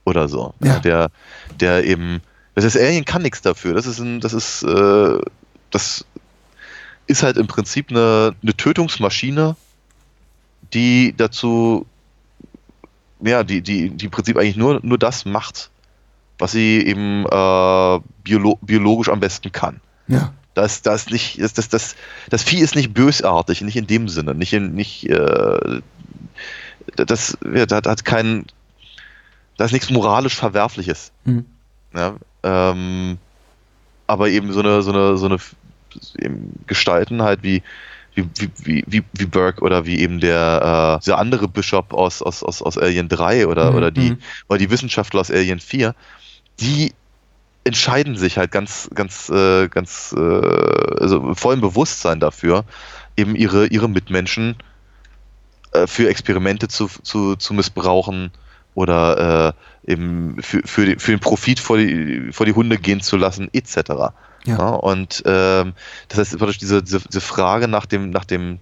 oder so. Ja. Der, der eben, das Alien kann nichts dafür. Das ist ein, das ist, äh, das ist halt im Prinzip eine, eine Tötungsmaschine, die dazu, ja, die, die, die im Prinzip eigentlich nur, nur das macht, was sie eben äh, biolo biologisch am besten kann. Ja. Das, das, nicht, das, das, das, das Vieh ist nicht bösartig, nicht in dem Sinne, nicht in, nicht, äh, das, ja, das hat kein, da ist nichts moralisch Verwerfliches. Mhm. Ja, ähm, aber eben so eine, so eine, so eine Gestalten halt wie, wie, wie, wie, wie, Burke oder wie eben der, äh, dieser andere Bishop aus, aus, aus, aus Alien 3 oder, Mhm, oder, die, mhm. oder die Wissenschaftler aus Alien 4, die entscheiden sich halt ganz, ganz, äh, ganz, äh, also vollem Bewusstsein dafür, eben ihre, ihre Mitmenschen äh, für Experimente zu, zu, zu missbrauchen oder äh, eben für, für, die, für den Profit vor die, vor die Hunde gehen zu lassen, etc. Ja. und ähm, das heißt, praktisch diese, diese, diese Frage nach dem, nach dem,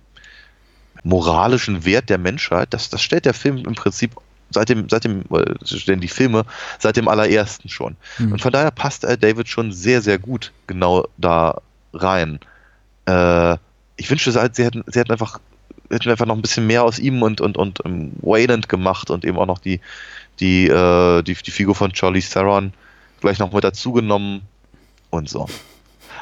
moralischen Wert der Menschheit, das, das stellt der Film im Prinzip seit dem, seit dem, äh, stellen die Filme seit dem allerersten schon. Mhm. Und von daher passt äh, David schon sehr, sehr gut genau da rein. Äh, ich wünschte, sie, hätten, sie hätten einfach hätten einfach noch ein bisschen mehr aus ihm und, und, und um, Wayland gemacht und eben auch noch die, die, äh, die, die Figur von Charlie Theron gleich noch mit dazugenommen und so.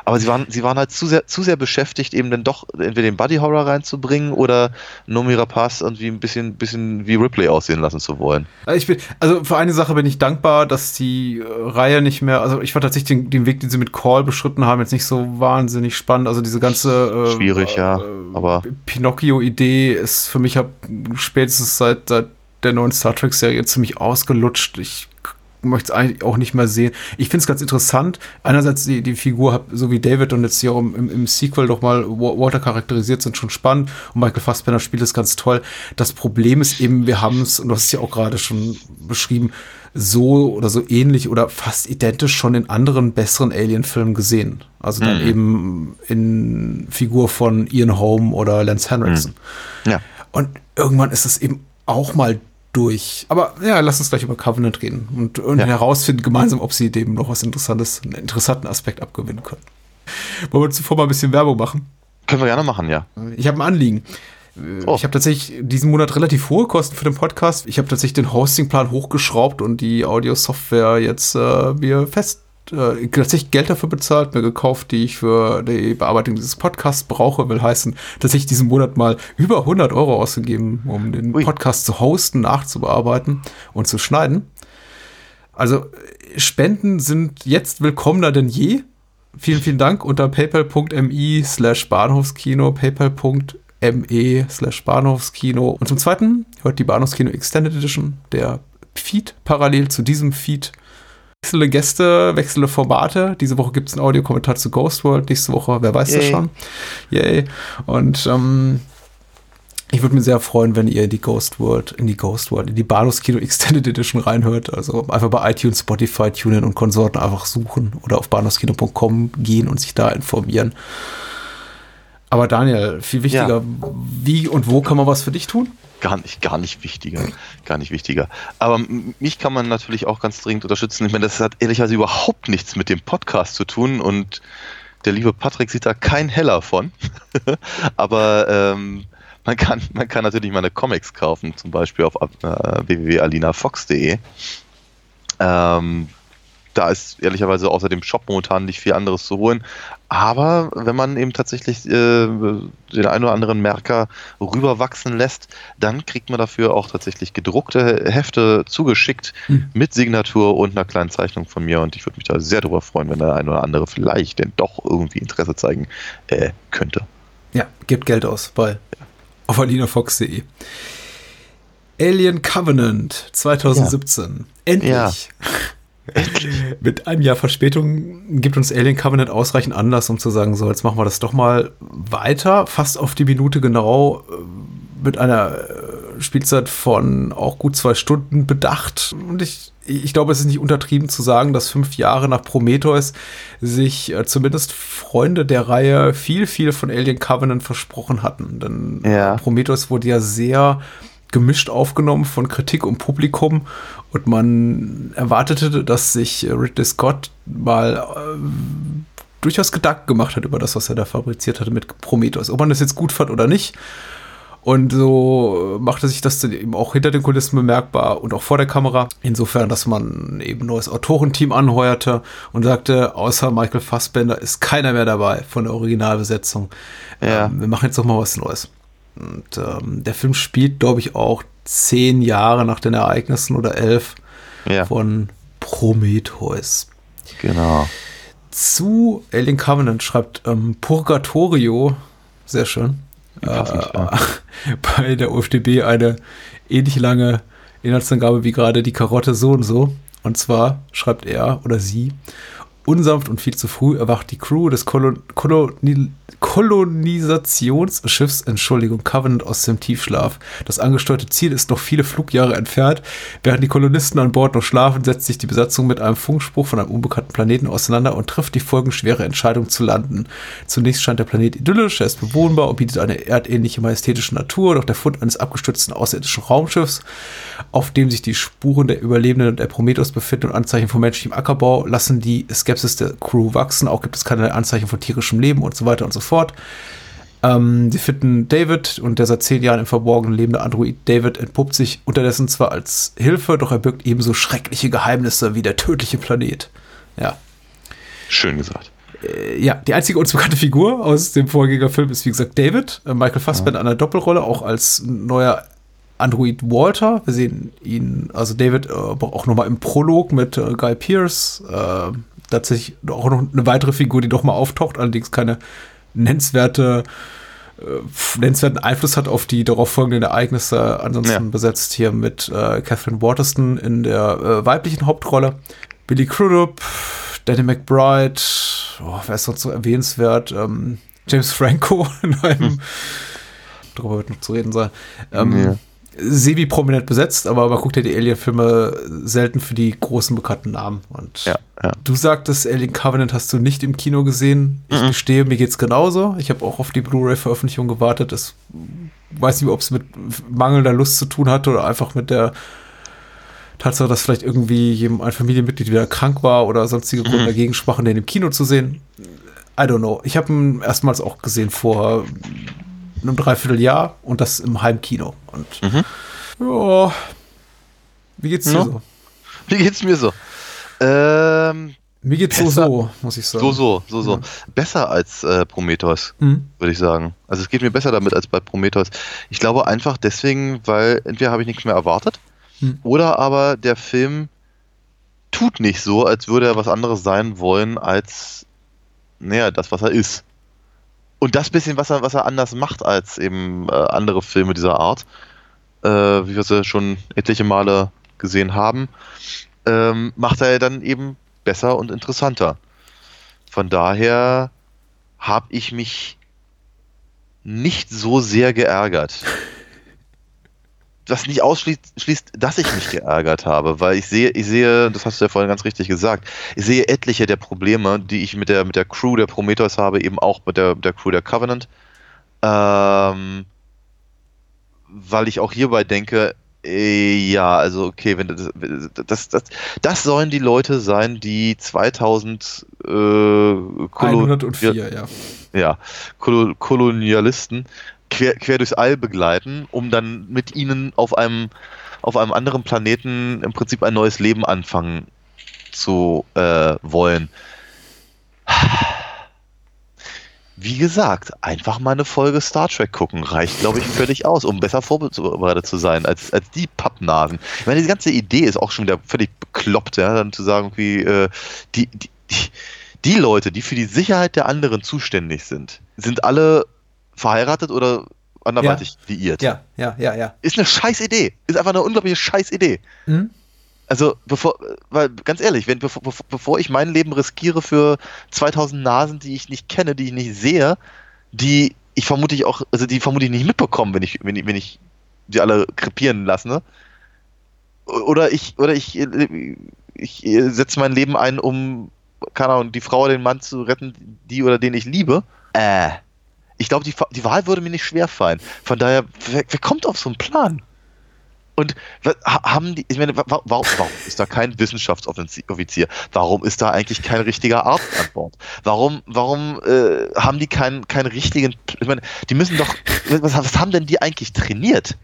Aber sie waren, sie waren halt zu sehr, zu sehr beschäftigt, eben dann doch entweder den Buddy Horror reinzubringen oder Nomi Rapaz irgendwie ein bisschen, bisschen wie Ripley aussehen lassen zu wollen. Also Ich bin, also für eine Sache bin ich dankbar, dass die äh, Reihe nicht mehr, also ich fand tatsächlich den, den Weg, den sie mit Call beschritten haben, jetzt nicht so wahnsinnig spannend. Also diese ganze äh, Schwierig, ja, aber- Pinocchio-Idee ist für mich hab spätestens seit, seit der neuen Star Trek-Serie ziemlich ausgelutscht. Ich möchte es eigentlich auch nicht mehr sehen. Ich finde es ganz interessant. Einerseits die, die Figur, hab, so wie David und jetzt hier auch im, im Sequel doch mal Wa- Walter charakterisiert, sind schon spannend. Und Michael Fassbender spielt es ganz toll. Das Problem ist eben, wir haben es, und du hast es ja auch gerade schon beschrieben, so oder so ähnlich oder fast identisch schon in anderen besseren Alien-Filmen gesehen. Also dann Mhm. eben in Figur von Ian Holm oder Lance Henriksen. Ja. Und irgendwann ist es eben auch mal durch. Aber ja, lass uns gleich über Covenant reden und, und Ja. herausfinden gemeinsam, ob sie dem noch was Interessantes, einen interessanten Aspekt abgewinnen können. Wollen wir zuvor mal ein bisschen Werbung machen? Können wir gerne machen, ja. Ich habe ein Anliegen. Oh. Ich habe tatsächlich diesen Monat relativ hohe Kosten für den Podcast. Ich habe tatsächlich den Hostingplan hochgeschraubt und die Audio-Software jetzt äh, mir fest äh, tatsächlich Geld dafür bezahlt, mir gekauft, die ich für die Bearbeitung dieses Podcasts brauche. Will heißen, tatsächlich diesen Monat mal über 100 Euro ausgegeben, um den Ui. Podcast zu hosten, nachzubearbeiten und zu schneiden. Also Spenden sind jetzt willkommener denn je. Vielen, vielen Dank unter paypal.me slash Bahnhofskino, paypal.me slash Bahnhofskino. Und zum Zweiten hört die Bahnhofskino Extended Edition, der Feed parallel zu diesem Feed. Wechselnde Gäste, wechselnde Formate. Diese Woche gibt es einen Audiokommentar zu Ghost World. Nächste Woche, wer weiß das Yay. schon. Yay. Und ähm, ich würde mich sehr freuen, wenn ihr in die Ghost World, in die Ghost World, in die Bahnhofskino Extended Edition reinhört. Also einfach bei iTunes, Spotify, TuneIn und Konsorten einfach suchen oder auf bahnhofskino.com gehen und sich da informieren. Aber Daniel, viel wichtiger, wie und wo kann man was für dich tun? Gar nicht, gar nicht wichtiger. Gar nicht wichtiger. Aber mich kann man natürlich auch ganz dringend unterstützen. Ich meine, das hat ehrlicherweise überhaupt nichts mit dem Podcast zu tun und der liebe Patrick sieht da kein Heller von. Aber ähm, man, kann, man kann natürlich meine Comics kaufen, zum Beispiel auf äh, www.alinafox.de. Ähm, da ist ehrlicherweise außer dem Shop momentan nicht viel anderes zu holen. Aber wenn man eben tatsächlich äh, den einen oder anderen Merker rüberwachsen lässt, dann kriegt man dafür auch tatsächlich gedruckte Hefte zugeschickt Hm. mit Signatur und einer kleinen Zeichnung von mir. Und ich würde mich da sehr darüber freuen, wenn der ein oder andere vielleicht denn doch irgendwie Interesse zeigen äh, könnte. Ja, gebt Geld aus bei auf alinafox.de. Alien Covenant 2017. Endlich. Ja. Mit einem Jahr Verspätung gibt uns Alien Covenant ausreichend Anlass, um zu sagen, so, jetzt machen wir das doch mal weiter, fast auf die Minute genau, äh, mit einer äh, Spielzeit von auch gut zwei Stunden bedacht. Und ich, ich glaube, es ist nicht untertrieben zu sagen, dass fünf Jahre nach Prometheus sich äh, zumindest Freunde der Reihe viel, viel von Alien Covenant versprochen hatten. Denn Ja. Prometheus wurde ja sehr gemischt aufgenommen von Kritik und Publikum und man erwartete, dass sich Ridley Scott mal äh, durchaus Gedanken gemacht hat über das, was er da fabriziert hatte mit Prometheus. Ob man das jetzt gut fand oder nicht. Und so machte sich das dann eben auch hinter den Kulissen bemerkbar und auch vor der Kamera. Insofern, dass man eben ein neues Autorenteam anheuerte und sagte, außer Michael Fassbender ist keiner mehr dabei von der Originalbesetzung. Ja. Ähm, wir machen jetzt noch mal was Neues. Und ähm, der Film spielt, glaube ich, auch zehn Jahre nach den Ereignissen oder elf Ja, von Prometheus. genau. Zu Alien Covenant schreibt ähm, Purgatorio, sehr schön, Passend, ja. äh, bei der UFDB eine ähnlich lange Inhaltsangabe wie gerade die Karotte so und so. Und zwar schreibt er oder sie, unsanft und viel zu früh erwacht die Crew des Kolon Koloni Kolonisationsschiffs, Entschuldigung, Covenant aus dem Tiefschlaf. Das angesteuerte Ziel ist noch viele Flugjahre entfernt. Während die Kolonisten an Bord noch schlafen, setzt sich die Besatzung mit einem Funkspruch von einem unbekannten Planeten auseinander und trifft die folgenschwere Entscheidung zu landen. Zunächst scheint der Planet idyllisch, er ist bewohnbar und bietet eine erdähnliche majestätische Natur, doch der Fund eines abgestürzten außerirdischen Raumschiffs, auf dem sich die Spuren der Überlebenden und der Prometheus befinden und Anzeichen von menschlichem Ackerbau, lassen die Skepsis der Crew wachsen. Auch gibt es keine Anzeichen von tierischem Leben und so weiter und so fort. Ähm, sie finden David und der seit zehn Jahren im Verborgenen lebende Android David entpuppt sich unterdessen zwar als Hilfe, doch er birgt ebenso schreckliche Geheimnisse wie der tödliche Planet. Ja. Schön gesagt. Äh, ja, die einzige uns bekannte Figur aus dem Vorgängerfilm ist wie gesagt David. Äh, Michael Fassbender ja. an einer Doppelrolle, auch als neuer Android Walter. Wir sehen ihn, also David, äh, auch nochmal im Prolog mit äh, Guy Pierce. Tatsächlich auch noch eine weitere Figur, die doch mal auftaucht, allerdings keine nennenswerte äh, nennenswerten Einfluss hat auf die darauf folgenden Ereignisse. Ansonsten ja. besetzt hier mit äh, Catherine Waterston in der äh, weiblichen Hauptrolle. Billy Crudup, Danny McBride, oh, wer ist sonst so erwähnenswert? Ähm, James Franco in einem, hm. darüber wird noch zu reden sein. Ähm, ja semi-prominent besetzt, aber man guckt ja die Alien-Filme selten für die großen bekannten Namen. Und ja, ja. du sagtest, Alien Covenant hast du nicht im Kino gesehen. Ich mhm. gestehe, mir geht's genauso. Ich habe auch auf die Blu-ray-Veröffentlichung gewartet. Das weiß nicht, ob es mit mangelnder Lust zu tun hatte oder einfach mit der Tatsache, dass vielleicht irgendwie ein Familienmitglied wieder krank war oder sonstige Gründe mhm. dagegen sprachen, den im Kino zu sehen. I don't know. Ich habe ihn erstmals auch gesehen vor einem Dreivierteljahr und das im Heimkino. Und mhm. ja, wie geht's dir no? so? Wie geht's mir so? Ähm, mir geht's besser, so so, muss ich sagen. So so, so so. Ja. Besser als äh, Prometheus, mhm. würde ich sagen. Also es geht mir besser damit als bei Prometheus. Ich glaube einfach deswegen, weil entweder habe ich nichts mehr erwartet mhm. oder aber der Film tut nicht so, als würde er was anderes sein wollen als naja, das, was er ist. Und das bisschen, was er, was er anders macht als eben äh, andere Filme dieser Art, äh, wie wir sie schon etliche Male gesehen haben, ähm, macht er dann eben besser und interessanter. Von daher habe ich mich nicht so sehr geärgert was nicht ausschließt, dass ich mich geärgert habe, weil ich sehe, ich sehe, das hast du ja vorhin ganz richtig gesagt, ich sehe etliche der Probleme, die ich mit der, mit der Crew der Prometheus habe, eben auch mit der, der Crew der Covenant. Ähm, weil ich auch hierbei denke, äh, ja, also okay, wenn das, das, das, das sollen die Leute sein, die 2000 äh, Kolo 104, ja. Ja, Kolo Kolonialisten quer, quer durchs All begleiten, um dann mit ihnen auf einem, auf einem anderen Planeten im Prinzip ein neues Leben anfangen zu äh, wollen. Wie gesagt, einfach mal eine Folge Star Trek gucken reicht, glaube ich, völlig aus, um besser vorbereitet zu sein als, als die Pappnasen. Ich meine, die ganze Idee ist auch schon wieder völlig bekloppt, ja, dann zu sagen, wie äh, die, die, die Leute, die für die Sicherheit der anderen zuständig sind, sind alle verheiratet oder anderweitig ja. liiert. Ja, ja, ja, ja. Ist eine scheiß Idee. Ist einfach eine unglaubliche scheiß Idee. Mhm. Also, bevor, weil, ganz ehrlich, wenn, bevor, bevor ich mein Leben riskiere für 2000 Nasen, die ich nicht kenne, die ich nicht sehe, die ich vermutlich auch, also die vermutlich nicht mitbekommen, wenn ich, wenn ich, wenn ich die alle krepieren lasse, ne? Oder ich, oder ich, ich setze mein Leben ein, um, keine Ahnung, die Frau oder den Mann zu retten, die oder den ich liebe. Äh ich glaube, die, die Wahl würde mir nicht schwer fallen. Von daher, wer, wer kommt auf so einen Plan? Und haben die, ich meine, warum, warum ist da kein Wissenschaftsoffizier? Warum ist da eigentlich kein richtiger Arzt an Bord? Warum, warum äh, haben die keinen, keinen richtigen, ich meine, die müssen doch, was, was, haben denn die eigentlich trainiert?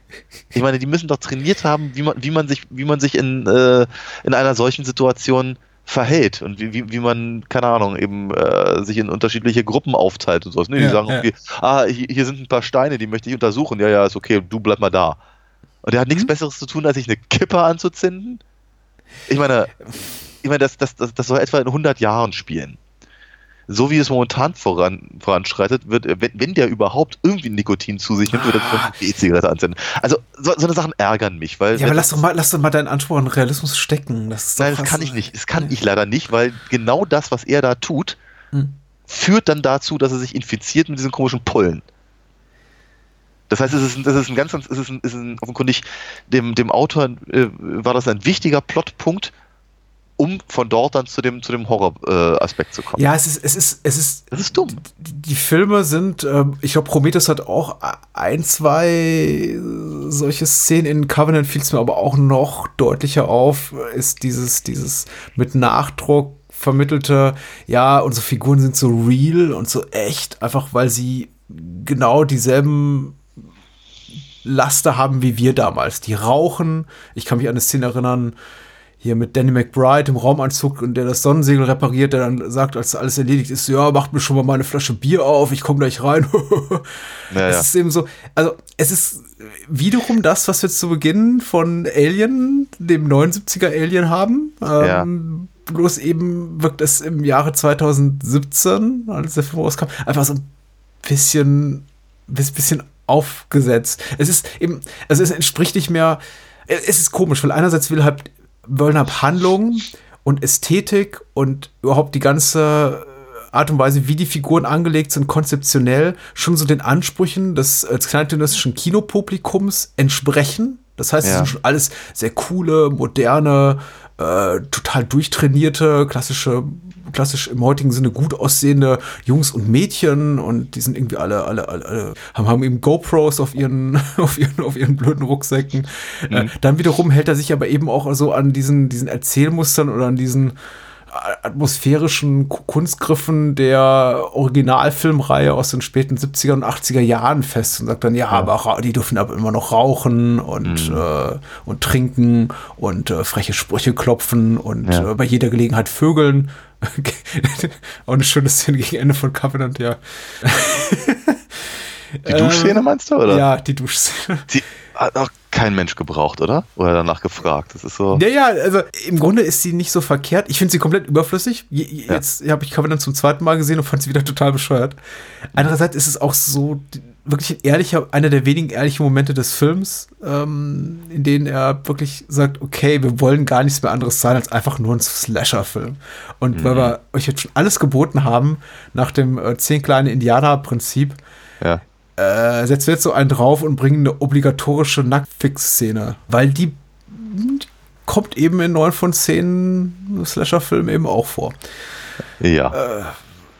Ich meine, die müssen doch trainiert haben, wie man, wie man sich, wie man sich in, äh, in einer solchen Situation verhält und wie, wie, wie man, keine Ahnung, eben äh, sich in unterschiedliche Gruppen aufteilt und so. Ne? Die ja, sagen irgendwie, ja. ah, hier, hier, sind ein paar Steine, die möchte ich untersuchen. Ja, ja, ist okay, du bleib mal da. Und der hat nichts mhm. Besseres zu tun, als sich eine Kippe anzuzünden. Ich meine, ich meine, das, das, das, das soll etwa in 100 Jahren spielen. So wie es momentan voran, voranschreitet, wird, wenn, wenn der überhaupt irgendwie Nikotin zu sich nimmt, wird er Ah. eine E-Zigarette anzünden. Also so, so eine Sachen ärgern mich, weil Ja, aber lass doch mal, lass doch mal deinen Anspruch an Realismus stecken. Das Nein, das kann ich nicht. Das kann ich leider nicht, weil genau das, was er da tut, Hm. führt dann dazu, dass er sich infiziert mit diesen komischen Pollen. Das heißt, es ist, ein- das ist ein ganz, ganz- es ist, ein, es ist ein, offenkundig dem, dem Autor äh, war das ein wichtiger Plotpunkt, um von dort dann zu dem, zu dem Horror-Aspekt zu kommen. Ja, es ist, es ist, es ist. Das ist dumm. Die, die Filme sind, ähm, ich glaube, Prometheus hat auch ein, zwei solche Szenen in Covenant fiel es mir aber auch noch deutlicher auf, ist dieses, dieses mit Nachdruck vermittelte, ja, unsere Figuren sind so real und so echt, einfach weil sie genau dieselben Laster haben wie wir damals. Die rauchen. Ich kann mich an eine Szene erinnern, hier mit Danny McBride im Raumanzug und der das Sonnensegel repariert, der dann sagt, als alles erledigt ist, ja, macht mir schon mal meine Flasche Bier auf, ich komme gleich rein. Ja, es ja. ist eben so, also es ist wiederum das, was wir zu Beginn von Alien, dem 79er Alien haben. Ähm, Bloß eben wirkt es im Jahre 2017, als der Film rauskam, einfach so ein bisschen, bis- bisschen aufgesetzt. Es ist eben, also es entspricht nicht mehr, es ist komisch, weil einerseits will halt, wollen halt Handlung und Ästhetik und überhaupt die ganze Art und Weise, wie die Figuren angelegt sind, konzeptionell schon so den Ansprüchen des, äh, des kleintönistischen Kinopublikums entsprechen. Das heißt, es Ja. sind schon alles sehr coole, moderne, äh, total durchtrainierte, klassische, klassisch im heutigen Sinne gut aussehende Jungs und Mädchen und die sind irgendwie alle, alle, alle, alle haben, haben eben GoPros auf ihren, auf ihren, auf ihren blöden Rucksäcken. Äh, dann wiederum hält er sich aber eben auch so an diesen, diesen Erzählmustern oder an diesen atmosphärischen Ku- Kunstgriffen der Originalfilmreihe aus den späten 70er und 80er Jahren fest und sagt dann, ja, aber ra- die dürfen aber immer noch rauchen und, äh, und trinken und äh, freche Sprüche klopfen und Ja. äh, bei jeder Gelegenheit vögeln. Auch eine schöne Szene gegen Ende von Covenant, ja. Die Duschszene meinst du, oder? Ähm, Ja, die Duschszene. Die hat auch kein Mensch gebraucht, oder? Oder danach gefragt. Das ist so. Ja, ja, also im Grunde ist sie nicht so verkehrt. Ich finde sie komplett überflüssig. Je- je- Jetzt habe ich Covenant zum zweiten Mal gesehen und fand sie wieder total bescheuert. Andererseits ist es auch so wirklich ein ehrlicher, einer der wenigen ehrlichen Momente des Films, ähm, in denen er wirklich sagt, okay, wir wollen gar nichts mehr anderes sein als einfach nur ein Slasher-Film. Und weil wir euch jetzt schon alles geboten haben, nach dem äh, zehn kleine Indianer-Prinzip, Ja. Äh, setzen wir jetzt so einen drauf und bringen eine obligatorische Nacktfix-Szene. Weil die, kommt eben in neun von zehn Slasher-Filmen eben auch vor. Ja.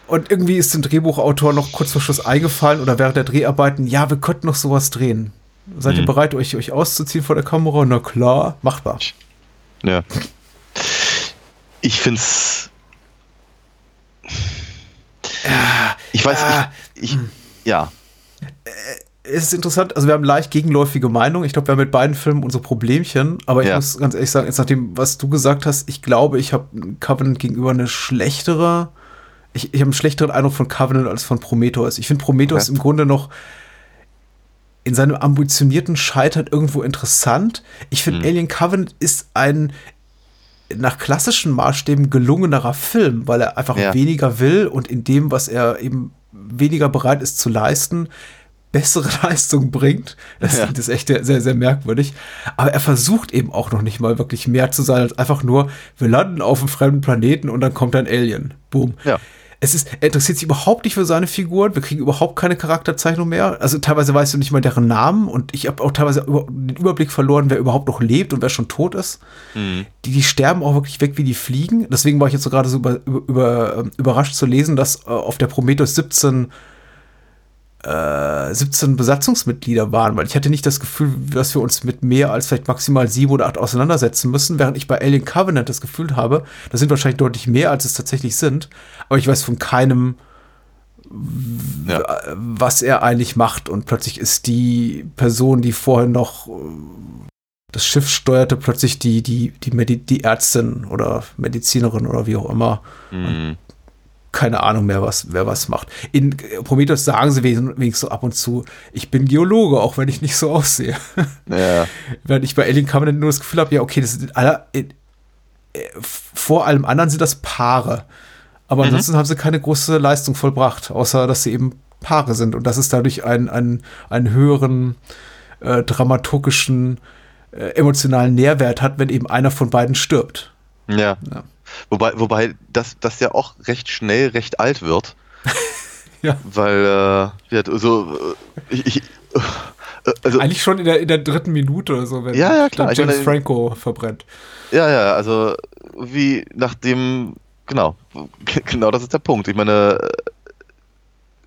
Und irgendwie ist dem Drehbuchautor noch kurz vor Schluss eingefallen oder während der Dreharbeiten, ja, wir könnten noch sowas drehen. Seid ihr Mhm. bereit, euch, euch auszuziehen vor der Kamera? Na klar, machbar. Ja. Ich find's. Ich weiß, ich, ich, ja. Es ist interessant, also wir haben leicht gegenläufige Meinungen. Ich glaube, wir haben mit beiden Filmen unsere Problemchen. Aber ich Ja. muss ganz ehrlich sagen, jetzt nach dem, was du gesagt hast, ich glaube, ich habe Covenant gegenüber eine schlechtere, ich, ich habe einen schlechteren Eindruck von Covenant als von Prometheus. Ich finde Prometheus Okay. im Grunde noch in seinem ambitionierten Scheitern irgendwo interessant. Ich finde, Mhm. Alien Covenant ist ein nach klassischen Maßstäben gelungenerer Film, weil er einfach Ja. weniger will und in dem, was er eben weniger bereit ist zu leisten, bessere Leistung bringt. Das, Ja. das ist echt sehr, sehr merkwürdig. Aber er versucht eben auch noch nicht mal wirklich mehr zu sein als einfach nur, wir landen auf einem fremden Planeten und dann kommt ein Alien. Boom. Ja. Es ist, er interessiert sich überhaupt nicht für seine Figuren. Wir kriegen überhaupt keine Charakterzeichnung mehr. Also teilweise weißt du nicht mal deren Namen und ich habe auch teilweise den Überblick verloren, wer überhaupt noch lebt und wer schon tot ist. Mhm. Die, die sterben auch wirklich weg, wie die fliegen. Deswegen war ich jetzt so gerade so über, über, über, ähm, überrascht zu lesen, dass äh, auf der Prometheus 17 äh, 17 Besatzungsmitglieder waren, weil ich hatte nicht das Gefühl, dass wir uns mit mehr als vielleicht maximal sieben oder acht auseinandersetzen müssen, während ich bei Alien Covenant das Gefühl habe, das sind wahrscheinlich deutlich mehr, als es tatsächlich sind, aber ich weiß von keinem, Ja. was er eigentlich macht und plötzlich ist die Person, die vorher noch äh, das Schiff steuerte, plötzlich die, die, die, Medi die Ärztin oder Medizinerin oder wie auch immer Mhm. Keine Ahnung mehr, was, wer was macht. In äh, Prometheus sagen sie wen- wenigstens so ab und zu, ich bin Geologe, auch wenn ich nicht so aussehe. Ja. Während ich bei Alien Covenant nur das Gefühl habe, ja, okay, das sind alle, äh, äh, vor allem anderen sind das Paare. Aber ansonsten haben sie keine große Leistung vollbracht, außer dass sie eben Paare sind und dass es dadurch einen, einen, einen höheren äh, dramaturgischen, äh, emotionalen Nährwert hat, wenn eben einer von beiden stirbt. Ja. Ja. Wobei, wobei das, das ja auch recht schnell recht alt wird. Ja. Weil, äh, ja, so, äh, ich, ich, äh, also, Eigentlich schon in der, in der dritten Minute oder so, wenn Ja, ja, klar. James meine- Franco verbrennt. ja, ja, also, wie nachdem, genau, genau das ist der Punkt. Ich meine, äh,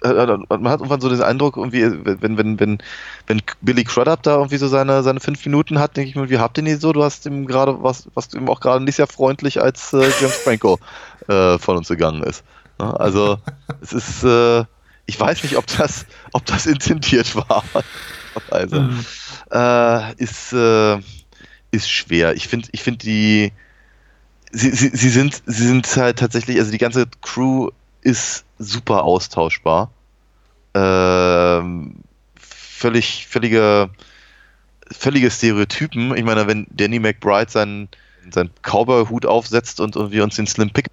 man hat irgendwann so den Eindruck, irgendwie, wenn, wenn, wenn, wenn Billy Crudup da irgendwie so seine, seine fünf Minuten hat, denke ich mir, wie habt ihr ihn so? Du hast ihm gerade, was, was ihm auch gerade nicht sehr freundlich als äh, James Franco äh, von uns gegangen ist. Ne? Also, es ist, äh, ich weiß nicht, ob das, ob das intendiert war. Also, äh, ist, äh, ist schwer. Ich finde, ich finde die, sie, sie, sie sind, sie sind halt tatsächlich, also die ganze Crew ist super austauschbar. Ähm, völlig, völlige, völlige Stereotypen. Ich meine, wenn Danny McBride seinen, seinen Cowboy-Hut aufsetzt und, und wir uns den Slim Pick,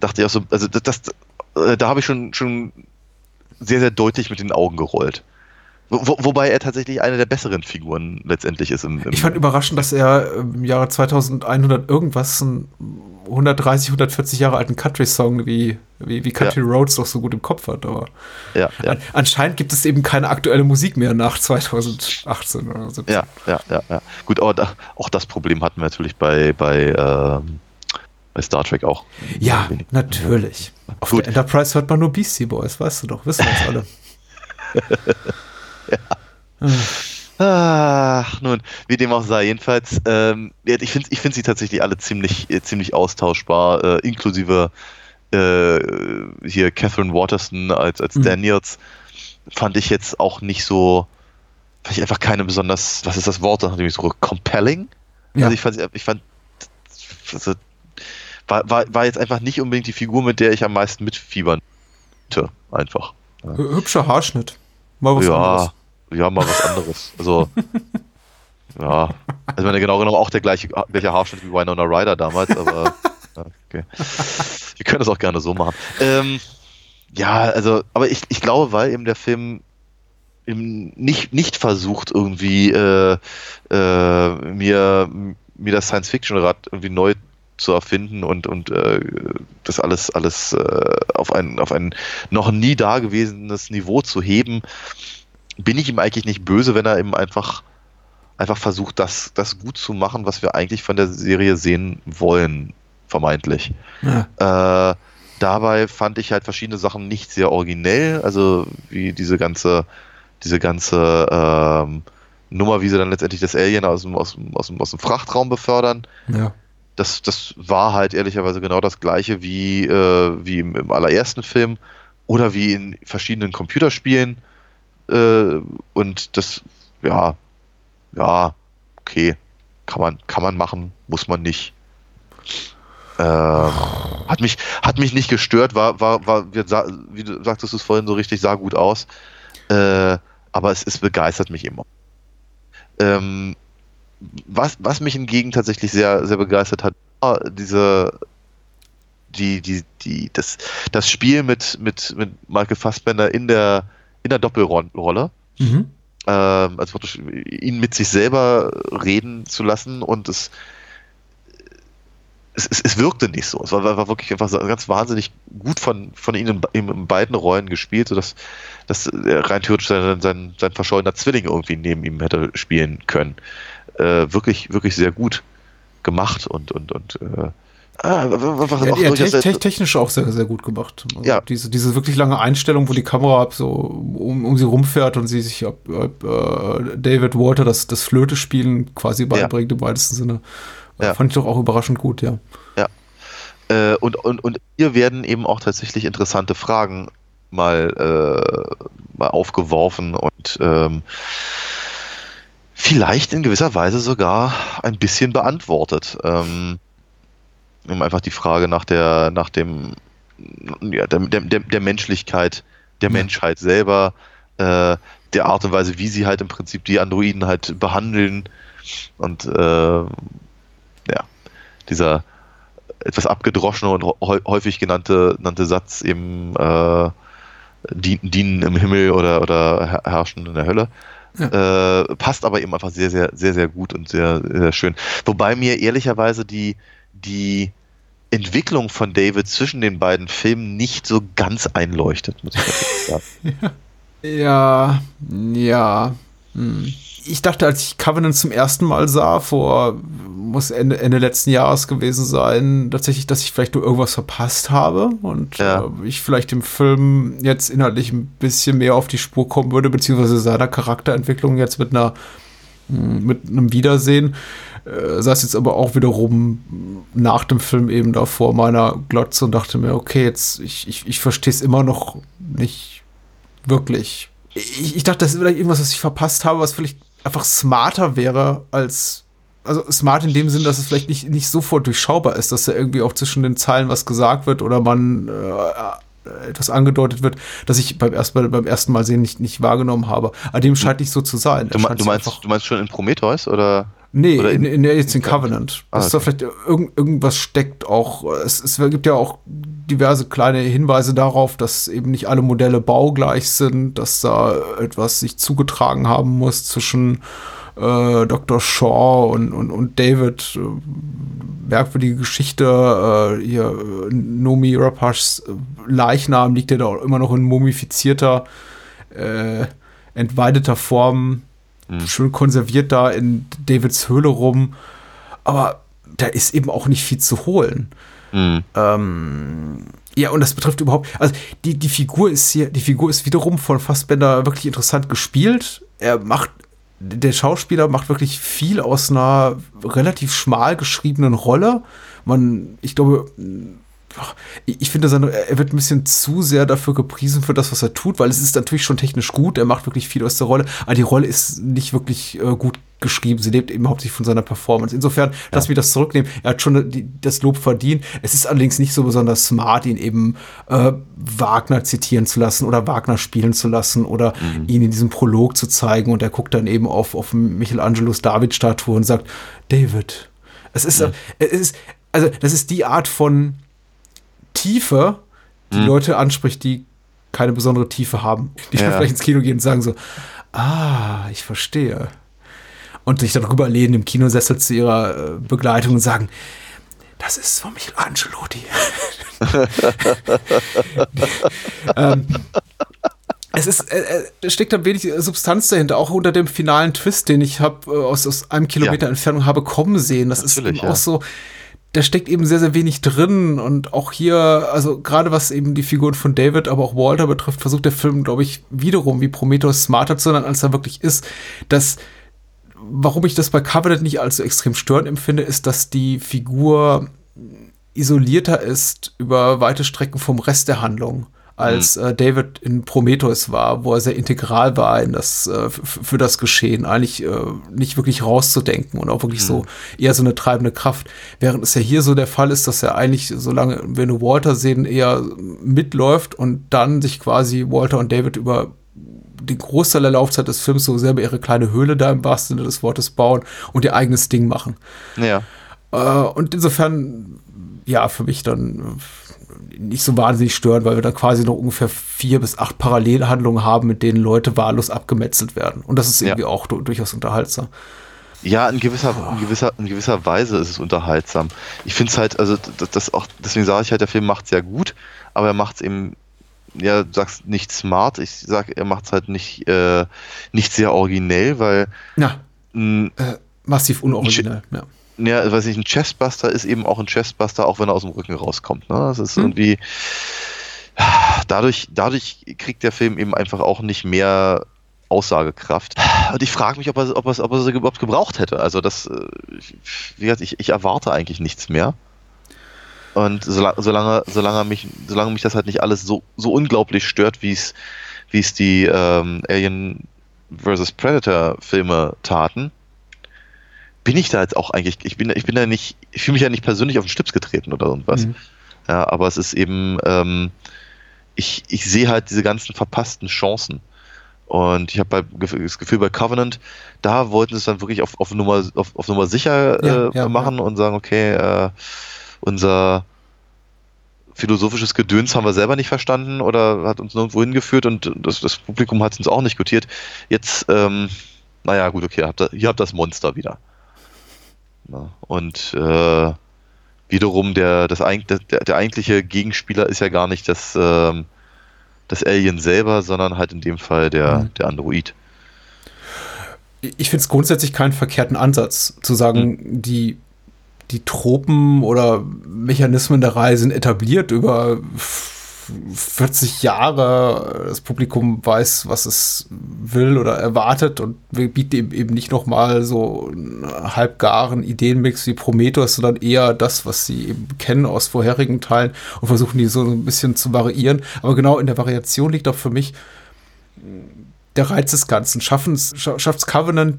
dachte ich auch so, also das, das äh, da habe ich schon, schon sehr, sehr deutlich mit den Augen gerollt. Wo, wo- wobei er tatsächlich eine der besseren Figuren letztendlich ist. Im, im Ich fand überraschend, dass er im Jahre 2100 irgendwas, einen 130, 140 Jahre alten Country-Song wie, wie, wie Country Roads doch so gut im Kopf hat. Aber ja, ja. an, anscheinend gibt es eben keine aktuelle Musik mehr nach 2018 oder 17. Ja, ja, ja, ja. Gut, aber da, auch das Problem hatten wir natürlich bei, bei, ähm, bei Star Trek auch. Ja, natürlich. Auf Gut. der Enterprise hört man nur Beastie Boys, weißt du doch, wissen wir jetzt alle. Ach, nun, wie dem auch sei, jedenfalls, ähm, ja, ich finde ich find sie tatsächlich alle ziemlich, äh, ziemlich austauschbar, äh, inklusive äh, hier Catherine Waterston als, als Mhm. Daniels, fand ich jetzt auch nicht so, fand ich einfach keine besonders, was ist das Wort, nachdem ich so compelling? Ja. Also ich fand, ich fand, also, war, war, war jetzt einfach nicht unbedingt die Figur, mit der ich am meisten mitfiebern einfach. Hü- Hübscher Haarschnitt. Mal was ja, anderes. ja, mal was anderes. Also, ja. Also, meine, genau genommen auch der gleiche, gleiche Haarschnitt wie Winona Ryder damals, aber, okay. Wir können das auch gerne so machen. Ähm, ja, also, aber ich, ich glaube, weil eben der Film eben nicht, nicht versucht, irgendwie äh, äh, mir, mir das Science-Fiction-Rad irgendwie neu zu erfinden und, und äh, das alles, alles äh, auf, ein, auf ein noch nie dagewesenes Niveau zu heben, bin ich ihm eigentlich nicht böse, wenn er eben einfach, einfach versucht, das, das gut zu machen, was wir eigentlich von der Serie sehen wollen, vermeintlich. Ja. Äh, dabei fand ich halt verschiedene Sachen nicht sehr originell, also wie diese ganze, diese ganze ähm, Nummer, wie sie dann letztendlich das Alien aus dem, aus dem, aus dem, aus dem Frachtraum befördern. ja. Das, das war halt ehrlicherweise genau das gleiche wie, äh, wie im, im allerersten Film oder wie in verschiedenen Computerspielen. Äh, und das, ja, ja, okay, kann man, kann man machen, muss man nicht. Ähm, hat mich, hat mich nicht gestört, war, war, war, wie wie du sagtest es vorhin so richtig, sah gut aus. Äh, aber es, es begeistert mich immer. Ähm, was, was mich hingegen tatsächlich sehr, sehr begeistert hat, war diese, die, die, die, das, das Spiel mit, mit, mit Michael Fassbender in der, in der Doppelrolle. Mhm. Ähm, also ihn mit sich selber reden zu lassen und es, es, es, es wirkte nicht so. Es war, war wirklich einfach ganz wahnsinnig gut von, von ihnen in, in beiden Rollen gespielt, sodass dass rein theoretisch sein, sein, sein verschollener Zwilling irgendwie neben ihm hätte spielen können. Äh, wirklich, wirklich sehr gut gemacht und, und, und äh, ah, einfach Ja, ja, te te technisch auch sehr, sehr gut gemacht. Also Ja. Diese, diese wirklich lange Einstellung, wo die Kamera so um, um sie rumfährt und sie sich ob, ob, äh, David Walter das, das Flöte-Spielen quasi beibringt im weitesten Sinne. Ja. Fand ich doch auch überraschend gut, ja. Äh, und, und, und hier werden eben auch tatsächlich interessante Fragen mal, äh, mal aufgeworfen und ähm, vielleicht in gewisser Weise sogar ein bisschen beantwortet. Ähm, um einfach die Frage nach der, nach dem, ja, der, der, der, Menschlichkeit der Ja. Menschheit selber, äh, der Art und Weise, wie sie halt im Prinzip die Androiden halt behandeln und äh, ja, dieser etwas abgedroschene und häu- häufig genannte, genannte Satz eben äh, dien- dienen im Himmel oder, oder her- herrschen in der Hölle. Äh, passt aber eben einfach sehr, sehr, sehr, sehr gut und sehr, sehr schön. Wobei mir ehrlicherweise die, die Entwicklung von David zwischen den beiden Filmen nicht so ganz einleuchtet, muss ich sagen. Ja, ja. Hm. Ich dachte, als ich Covenant zum ersten Mal sah, vor, muss Ende, Ende letzten Jahres gewesen sein, tatsächlich, dass ich vielleicht nur irgendwas verpasst habe und Ja. äh, ich vielleicht dem Film jetzt inhaltlich ein bisschen mehr auf die Spur kommen würde, beziehungsweise seiner Charakterentwicklung jetzt mit einer hm, mit einem Wiedersehen. Äh, saß jetzt aber auch wiederum nach dem Film eben da vor meiner Glotze und dachte mir, okay, jetzt, ich, ich, ich verstehe es immer noch nicht wirklich. Ich, ich dachte, das ist vielleicht irgendwas, was ich verpasst habe, was vielleicht einfach smarter wäre als. Also smart in dem Sinn, dass es vielleicht nicht, nicht sofort durchschaubar ist, dass da irgendwie auch zwischen den Zeilen was gesagt wird oder man äh, etwas angedeutet wird, dass ich beim ersten Mal, beim ersten Mal sehen nicht, nicht wahrgenommen habe. Aber dem scheint nicht so zu sein. Du, du, meinst, du meinst schon in Prometheus oder? Nee, in, in- in der jetzt in Covenant. Ah, Dass da okay. vielleicht irgend, irgendwas steckt auch. Es, es gibt ja auch diverse kleine Hinweise darauf, dass eben nicht alle Modelle baugleich sind, dass da etwas sich zugetragen haben muss zwischen äh, Dr. Shaw und, und, und David. Äh, merkwürdige Geschichte. Äh, hier, äh, Nomi Rapashs äh, Leichnam liegt ja da auch immer noch in mumifizierter, äh, entweideter Form schön konserviert da in Davids Höhle rum. Aber da ist eben auch nicht viel zu holen. Hm. Ähm, ja, und das betrifft überhaupt, also die, die Figur ist hier, die Figur ist wiederum von Fassbender wirklich interessant gespielt. Er macht, der Schauspieler macht wirklich viel aus einer relativ schmal geschriebenen Rolle. Man, ich glaube, ich finde, er wird ein bisschen zu sehr dafür gepriesen für das, was er tut, weil es ist natürlich schon technisch gut, er macht wirklich viel aus der Rolle, aber die Rolle ist nicht wirklich äh, gut geschrieben. Sie lebt eben hauptsächlich von seiner Performance. Insofern, lass mich das zurücknehmen. Er hat schon die, das Lob verdient. Es ist allerdings nicht so besonders smart, ihn eben äh, Wagner zitieren zu lassen oder Wagner spielen zu lassen oder ihn in diesem Prolog zu zeigen. Und er guckt dann eben auf, auf Michelangelos David-Statue und sagt, David. Es ist, äh, es ist, also das ist die Art von Tiefe, die Leute anspricht, die keine besondere Tiefe haben. Die Ja. vielleicht ins Kino gehen und sagen so, ah, ich verstehe. Und sich dann rüberlehnen im Kinosessel zu ihrer äh, Begleitung und sagen, das ist von Michelangelo, die. ähm, es ist, äh, äh, steckt ein wenig Substanz dahinter, auch unter dem finalen Twist, den ich habe äh, aus, aus einem Kilometer Ja. Entfernung habe kommen sehen. Das ist Natürlich, eben ja. auch so, da steckt eben sehr, sehr wenig drin. Und auch hier, also gerade was eben die Figuren von David, aber auch Walter betrifft, versucht der Film, glaube ich, wiederum wie Prometheus smarter zu sein, als er wirklich ist. Das, warum ich das bei Covenant nicht allzu extrem störend empfinde, ist, dass die Figur isolierter ist über weite Strecken vom Rest der Handlung als äh, David in Prometheus war, wo er sehr integral war in das äh, für das Geschehen, eigentlich äh, nicht wirklich rauszudenken und auch wirklich so eher so eine treibende Kraft. Während es ja hier so der Fall ist, dass er eigentlich, solange wir nur Walter sehen, eher mitläuft und dann sich quasi Walter und David über den Großteil der Laufzeit des Films so selber ihre kleine Höhle da im wahrsten Sinne des Wortes bauen und ihr eigenes Ding machen. Ja. Äh, und insofern, ja, für mich dann äh, nicht so wahnsinnig störend, weil wir dann quasi noch ungefähr vier bis acht Parallelhandlungen haben, mit denen Leute wahllos abgemetzelt werden. Und das ist Ja. irgendwie auch du durchaus unterhaltsam. Ja, in gewisser, in gewisser, in gewisser Weise ist es unterhaltsam. Ich finde es halt, also das, das auch, deswegen sage ich halt, der Film macht es ja gut, aber er macht es eben, ja, du sagst nicht smart, ich sag, er macht es halt nicht, äh, nicht sehr originell, weil Ja, mh, äh, massiv unoriginell. Ja. Ja, weiß ich, ein Chestbuster ist eben auch ein Chestbuster, auch wenn er aus dem Rücken rauskommt. Ne? Das ist irgendwie. Dadurch, dadurch kriegt der Film eben einfach auch nicht mehr Aussagekraft. Und ich frage mich, ob er, ob, er, ob er sie überhaupt gebraucht hätte. Also das, äh, wie gesagt, ich, ich erwarte eigentlich nichts mehr. Und solange, solange, solange, mich, solange mich das halt nicht alles so, so unglaublich stört, wie es, wie es die ähm, Alien vs. Predator Filme taten, bin ich da jetzt auch eigentlich, ich bin, ich bin da nicht, ich fühle mich ja nicht persönlich auf den Stips getreten oder irgendwas. Mhm. Ja, aber es ist eben, ähm, ich, ich sehe halt diese ganzen verpassten Chancen. Und ich habe das Gefühl, bei Covenant, da wollten sie es dann wirklich auf, auf, Nummer, auf, auf Nummer sicher Ja, äh, ja, machen und sagen, okay, äh, unser philosophisches Gedöns haben wir selber nicht verstanden oder hat uns nirgendwo hingeführt und das, das Publikum hat es uns auch nicht gutiert. Jetzt, ähm, naja, gut, okay, habt ihr, ihr habt das Monster wieder. Na, und äh, wiederum der, das, der, der eigentliche Gegenspieler ist ja gar nicht das, ähm, das Alien selber, sondern halt in dem Fall der, Mhm. der Android. ich finde es grundsätzlich keinen verkehrten Ansatz, zu sagen, die, die Tropen oder Mechanismen der Reihe sind etabliert über 40 Jahre. Das Publikum weiß, was es will oder erwartet und wir bieten eben, nicht nochmal so einen halbgaren Ideenmix wie Prometheus, sondern eher das, was sie eben kennen aus vorherigen Teilen und versuchen die so ein bisschen zu variieren. Aber genau in der Variation liegt auch für mich der Reiz des Ganzen. Schaffen's, scha- schafft's Covenant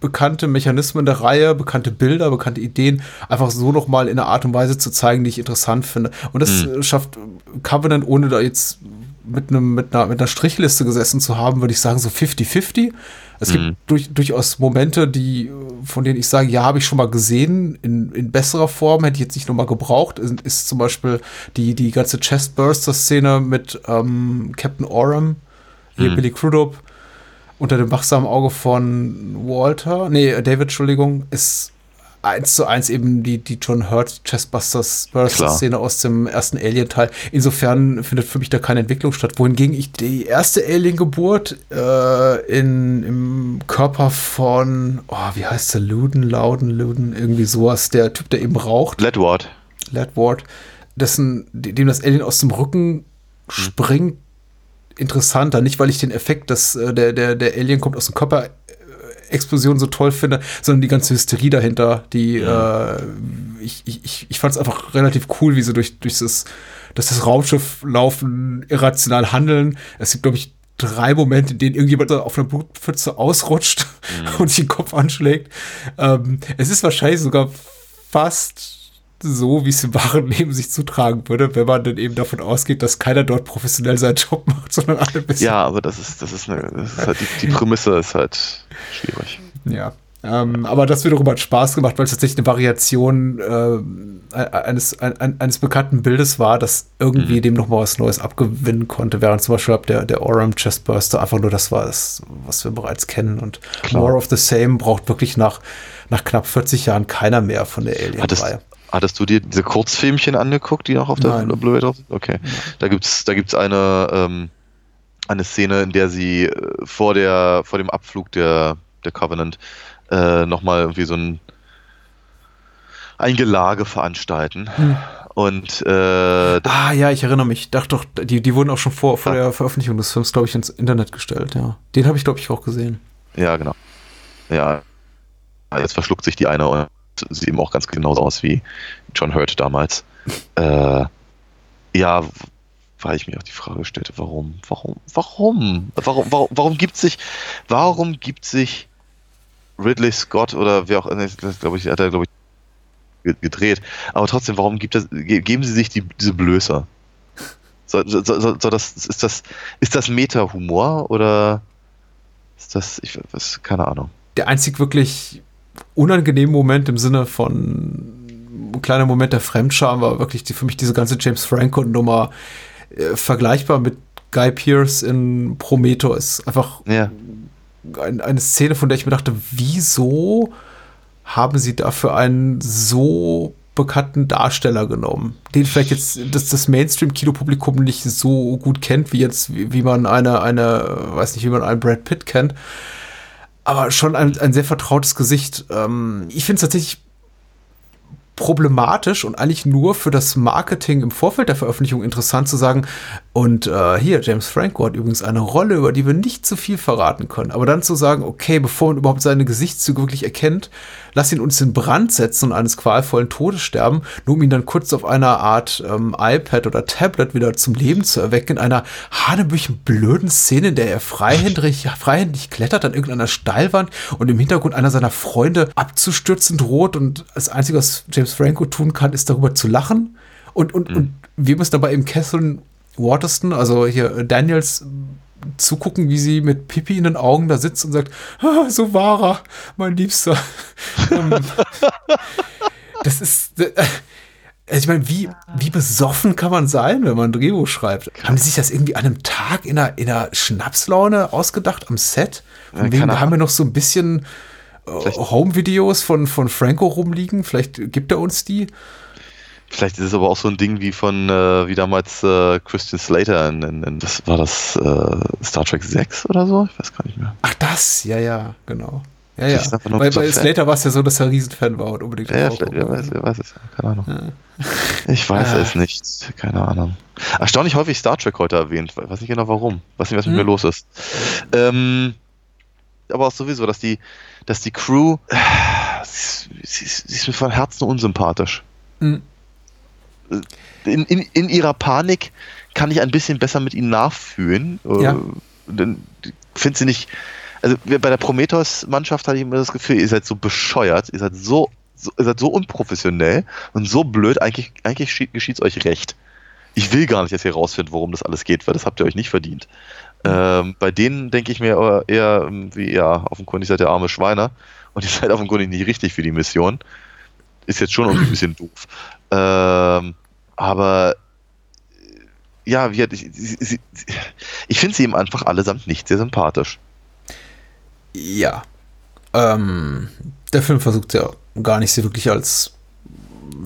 bekannte Mechanismen der Reihe, bekannte Bilder, bekannte Ideen einfach so nochmal in einer Art und Weise zu zeigen, die ich interessant finde. Und das äh, schafft Covenant, ohne da jetzt mit, einem, mit, einer, mit einer Strichliste gesessen zu haben, würde ich sagen, so 50-50. Es gibt durch, durchaus Momente, die, von denen ich sage, ja, habe ich schon mal gesehen, in, in besserer Form, hätte ich jetzt nicht nochmal gebraucht. Ist, ist zum Beispiel die, die ganze Chestburster-Szene mit ähm, Captain Oram, hier Billy Crudup, unter dem wachsamen Auge von Walter, nee, David, Entschuldigung, ist eins zu eins eben die, die John Hurt Chestbusters Klar. Szene aus dem ersten Alien-Teil. Insofern findet für mich da keine Entwicklung statt. Wohingegen ich die erste Alien-Geburt äh, in, im Körper von, oh, wie heißt der? Luden, Loudon, Luden, irgendwie sowas, der Typ, der eben raucht. Ledward. Ledward, dessen, dem das Alien aus dem Rücken springt, interessanter. Nicht, weil ich den Effekt, dass äh, der, der, der Alien kommt aus dem Körper äh, Explosion so toll finde, sondern die ganze Hysterie dahinter, die äh, ich, ich, ich, fand es einfach relativ cool, wie sie durch, durch das, dass das Raumschiff laufen, irrational handeln. Es gibt, glaube ich, drei Momente, in denen irgendjemand auf einer Blutpfütze ausrutscht und sich den Kopf anschlägt. Ähm, es ist wahrscheinlich sogar fast so, wie es im wahren Leben sich zutragen würde, wenn man dann eben davon ausgeht, dass keiner dort professionell seinen Job macht, sondern alle ein bisschen. Ja, aber das ist, das ist, eine, das ist halt die, die Prämisse ist halt schwierig. Ja. Ähm, aber das wiederum hat Spaß gemacht, weil es tatsächlich eine Variation äh, eines, ein, eines bekannten Bildes war, das irgendwie dem nochmal was Neues abgewinnen konnte, während zum Beispiel der, der Oram Chestburster einfach nur das war, das, was wir bereits kennen. Und Klar. More of the Same braucht wirklich nach, nach knapp 40 Jahren keiner mehr von der Alien-Reihe. Hattest du dir diese Kurzfilmchen angeguckt, die noch auf der. Blu-ray drauf sind? Okay. Da gibt's, da gibt's eine, ähm, eine Szene, in der sie äh, vor der, vor dem Abflug der, der Covenant äh, nochmal irgendwie so ein ein Gelage veranstalten. Hm. Und äh, Ah, ja, ich erinnere mich. Ich dachte doch, die, die wurden auch schon vor, vor Ja. der Veröffentlichung des Films, glaube ich, ins Internet gestellt, ja. Den habe ich, glaube ich, auch gesehen. Ja, genau. Ja, jetzt verschluckt sich die eine und sieht eben auch ganz genauso aus wie John Hurt damals. äh, ja, weil ich mir auch die Frage stellte, warum, warum, warum, warum, warum, warum gibt sich, warum gibt sich Ridley Scott oder wer auch, nee, das glaube ich, hat er glaube ich ge- gedreht, aber trotzdem, warum gibt das, ge- geben sie sich die, diese Blöße? Soll, soll, soll, soll das, ist das, ist das Meta-Humor oder ist das, ich was, keine Ahnung. der einzig wirklich unangenehme Moment im Sinne von ein kleiner Moment der Fremdscham war wirklich die, für mich diese ganze James Franco Nummer äh, vergleichbar mit Guy Pearce in Prometheus. Einfach Ja. ein, eine Szene, von der ich mir dachte, wieso haben sie dafür einen so bekannten Darsteller genommen, den vielleicht jetzt das, das Mainstream-Kinopublikum nicht so gut kennt, wie jetzt, wie, wie man eine, eine, weiß nicht, wie man einen Brad Pitt kennt, aber schon ein, ein sehr vertrautes Gesicht. Ähm, ich finde es tatsächlich problematisch und eigentlich nur für das Marketing im Vorfeld der Veröffentlichung interessant zu sagen, und äh, hier, James Franco hat übrigens eine Rolle, über die wir nicht zu viel verraten können. Aber dann zu sagen, okay, bevor man überhaupt seine Gesichtszüge wirklich erkennt, lass ihn uns in Brand setzen und eines qualvollen Todes sterben, nur um ihn dann kurz auf einer Art ähm, iPad oder Tablet wieder zum Leben zu erwecken, in einer hanebüchen blöden Szene, in der er freihändig, freihändig klettert an irgendeiner Steilwand und im Hintergrund einer seiner Freunde abzustürzen droht und das Einzige, was James Franco tun kann, ist darüber zu lachen. Und, und, und wir müssen dabei im Kessel Waterston, also hier äh, Daniels, zugucken, wie sie mit Pipi in den Augen da sitzt und sagt, ah, so war er, mein Liebster. Ähm, das ist, äh, Also ich meine, wie, wie besoffen kann man sein, wenn man ein Drehbuch schreibt? Haben die sich das irgendwie an einem Tag in einer, in einer Schnapslaune ausgedacht am Set? Von Ja, wegen, da haben wir noch so ein bisschen äh, Home-Videos von, von Franco rumliegen. Vielleicht gibt er uns die. Vielleicht ist es aber auch so ein Ding wie von, äh, wie damals äh, Christian Slater in, in, in das war das äh, Star Trek 6 oder so? Ich weiß gar nicht mehr. Ach, das, ja, ja, genau. Ja, ja. nur Bei. Slater war es ja so, dass er Riesenfan war und unbedingt Ja, ja, vielleicht, wer weiß, wer weiß es. Keine Ahnung. Ich weiß Ah. es nicht. Keine Ahnung. Erstaunlich häufig Star Trek heute erwähnt. Ich weiß nicht genau warum. Weiß nicht, was mit Hm. mir los ist. Ähm, aber auch sowieso, dass die, dass die Crew, äh, sie, ist- sie ist mir von Herzen unsympathisch. Mhm. In, in, in ihrer Panik kann ich ein bisschen besser mit ihnen nachfühlen. Ja. Äh, Dann finde sie nicht. Also bei der Prometheus-Mannschaft hatte ich immer das Gefühl, ihr seid so bescheuert, ihr seid so, so, ihr seid so unprofessionell und so blöd, eigentlich, eigentlich geschieht es euch recht. Ich will gar nicht, dass ihr rausfindet, worum das alles geht, weil das habt ihr euch nicht verdient. Ähm, bei denen denke ich mir eher, ähm, wie, ja, offenkundig seid ihr arme Schweine und ihr seid offenkundig nicht richtig für die Mission. Ist jetzt schon irgendwie ein bisschen doof. Ähm, aber ja, wie, ich, sie, ich finde sie eben einfach allesamt nicht sehr sympathisch. Ja. Ähm, der Film versucht ja gar nicht, sie wirklich als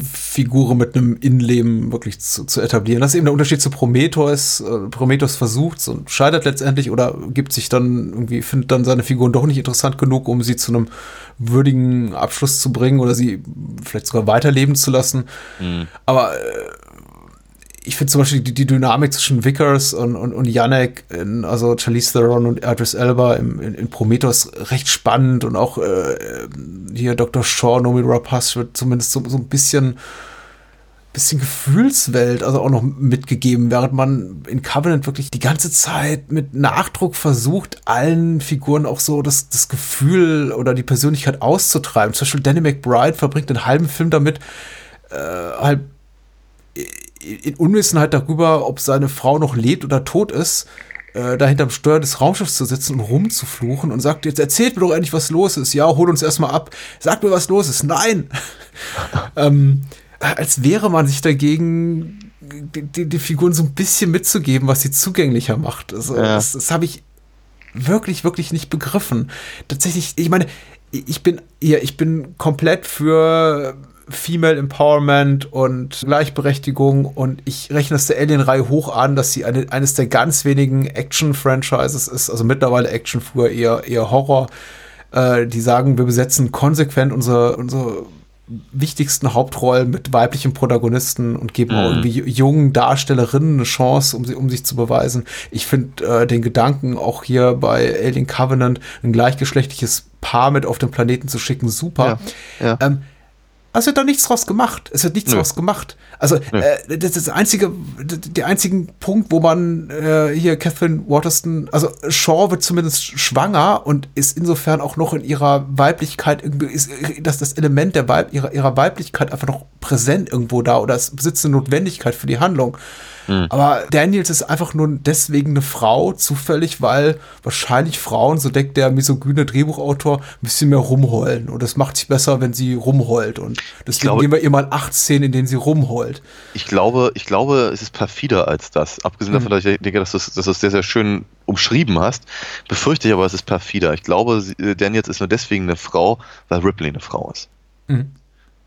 Figur mit einem Innenleben wirklich zu, zu etablieren. Das ist eben der Unterschied zu Prometheus. Äh, Prometheus versucht und scheitert letztendlich oder gibt sich dann irgendwie, findet dann seine Figuren doch nicht interessant genug, um sie zu einem würdigen Abschluss zu bringen oder sie vielleicht sogar weiterleben zu lassen. Aber äh, ich finde zum Beispiel die, die Dynamik zwischen Vickers und, und, und Yannick, in, also Charlize Theron und Idris Elba im, in, in Prometheus recht spannend und auch äh, hier Dr. Shaw, Nomi Rapace wird zumindest so, so ein bisschen bisschen Gefühlswelt also auch noch mitgegeben, während man in Covenant wirklich die ganze Zeit mit Nachdruck versucht, allen Figuren auch so das, das Gefühl oder die Persönlichkeit auszutreiben. Zum Beispiel Danny McBride verbringt einen halben Film damit, äh, halt in Unwissenheit darüber, ob seine Frau noch lebt oder tot ist, äh, da hinterm Steuer des Raumschiffs zu sitzen und rumzufluchen und sagt, jetzt erzählt mir doch endlich, was los ist. Ja, hol uns erstmal ab. Sag mir, was los ist. Nein. ähm, als wäre man sich dagegen, die, die, die Figuren so ein bisschen mitzugeben, was sie zugänglicher macht. Also, Ja. das, das habe ich wirklich, wirklich nicht begriffen. Tatsächlich, ich meine, ich bin, ja, ich bin komplett für Female Empowerment und Gleichberechtigung und ich rechne es der Alien-Reihe hoch an, dass sie eine, eines der ganz wenigen Action-Franchises ist, also mittlerweile Action, früher eher, eher Horror, äh, die sagen, wir besetzen konsequent unsere, unsere wichtigsten Hauptrollen mit weiblichen Protagonisten und geben auch irgendwie jungen Darstellerinnen eine Chance, um, sie, um sich zu beweisen. Ich finde äh, den Gedanken, auch hier bei Alien Covenant ein gleichgeschlechtliches Paar mit auf den Planeten zu schicken, super. Ja, ja. Ähm, also wird da nichts draus gemacht. Es wird nichts Nö. draus gemacht. Also äh, das ist das einzige, der einzige Punkt, wo man äh, hier Catherine Waterston, also Shaw wird zumindest schwanger und ist insofern auch noch in ihrer Weiblichkeit irgendwie, ist das das Element der Weib, ihrer, ihrer Weiblichkeit einfach noch präsent irgendwo da oder es besitzt eine Notwendigkeit für die Handlung. Aber Daniels ist einfach nur deswegen eine Frau, zufällig, weil wahrscheinlich Frauen, so denkt der misogyne Drehbuchautor, ein bisschen mehr rumheulen. Und das macht sich besser, wenn sie rumheult. Und deswegen glaube- geben wir ihr mal acht Szenen, in denen sie rumheult. Ich glaube, ich glaube, es ist perfider als das. Abgesehen davon, dass ich denke, dass du es es sehr, sehr schön umschrieben hast, befürchte ich aber, es ist perfider. Ich glaube, sie- äh, Daniels ist nur deswegen eine Frau, weil Ripley eine Frau ist. Mhm.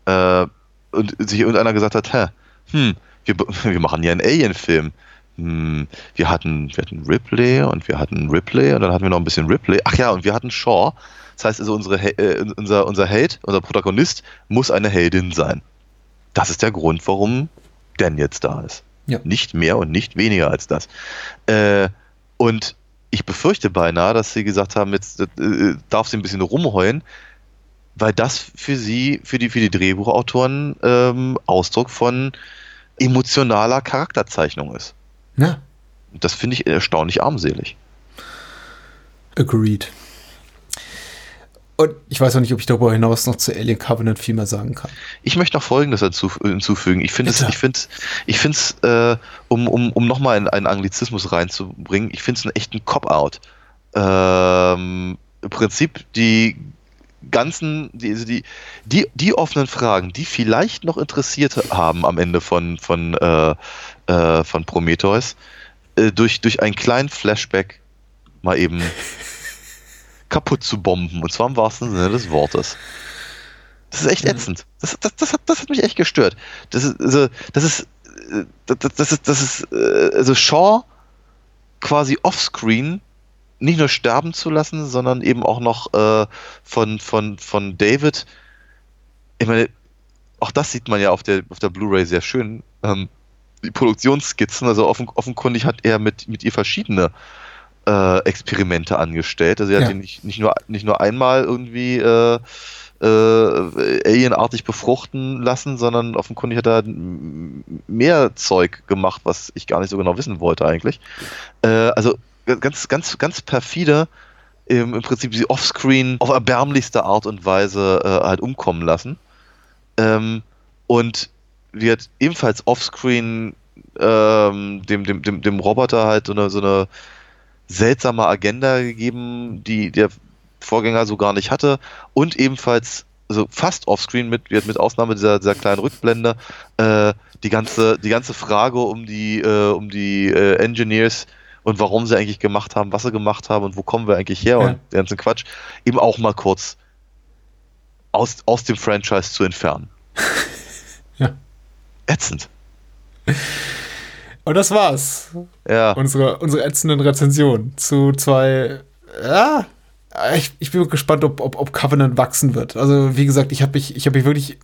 Äh, und sich irgendeiner gesagt hat, hä, hm, wir, wir machen ja einen Alien-Film. Hm, wir hatten, wir hatten Ripley und wir hatten Ripley und dann hatten wir noch ein bisschen Ripley. Ach ja, und wir hatten Shaw. Das heißt also, unsere, äh, unser, unser Held, unser Protagonist muss eine Heldin sein. Das ist der Grund, warum Dan jetzt da ist. Ja. Nicht mehr und nicht weniger als das. Äh, und ich befürchte beinahe, dass sie gesagt haben, jetzt äh, darf sie ein bisschen rumheulen, weil das für sie, für die, für die Drehbuchautoren ähm, Ausdruck von emotionaler Charakterzeichnung ist. Ja, das finde ich erstaunlich armselig. agreed. Und ich weiß auch nicht, ob ich darüber hinaus noch zu Alien Covenant viel mehr sagen kann. Ich möchte noch Folgendes dazu, hinzufügen. Ich finde es, ich finde ich finde es, äh, um, um, um nochmal einen, einen Anglizismus reinzubringen, ich finde es einen echten Cop-Out. Ähm, Im Prinzip die ganzen, die, also die, die, die offenen Fragen, die vielleicht noch interessiert haben am Ende von, von, äh, äh, von Prometheus, äh, durch, durch einen kleinen Flashback mal eben kaputt zu bomben. Und zwar im wahrsten Sinne des Wortes. Das ist echt ätzend. Das, das, das, hat, das hat mich echt gestört. Das ist, also, das ist, äh, das, das ist, das ist, äh, also Shaw quasi offscreen nicht nur sterben zu lassen, sondern eben auch noch äh, von, von, von David. Ich meine, auch das sieht man ja auf der, auf der Blu-ray sehr schön. Ähm, die Produktionsskizzen, also offen, offenkundig hat er mit, mit ihr verschiedene äh, Experimente angestellt. Also er Ja. hat ihn nicht, nicht, nur, nicht nur einmal irgendwie äh, äh, alienartig befruchten lassen, sondern offenkundig hat er mehr Zeug gemacht, was ich gar nicht so genau wissen wollte eigentlich. Äh, also ganz, ganz, ganz perfide im, im Prinzip sie offscreen auf erbärmlichste Art und Weise äh, halt umkommen lassen. Ähm, und wird ebenfalls offscreen ähm, dem, dem, dem, dem Roboter halt so eine, so eine seltsame Agenda gegeben, die der Vorgänger so gar nicht hatte. Und ebenfalls, also fast offscreen mit, wird mit Ausnahme dieser, dieser kleinen Rückblende, äh, die ganze, die ganze Frage um die, äh, um die äh, Engineers und warum sie eigentlich gemacht haben, was sie gemacht haben und wo kommen wir eigentlich her Ja. und den ganzen Quatsch, eben auch mal kurz aus, aus dem Franchise zu entfernen. Ja. Ätzend. Und das war's. Ja. Unsere, unsere ätzenden Rezensionen zu zwei. Ja. Ich, ich bin gespannt, ob, ob, ob Covenant wachsen wird. Also, wie gesagt, ich habe mich, ich hab mich wirklich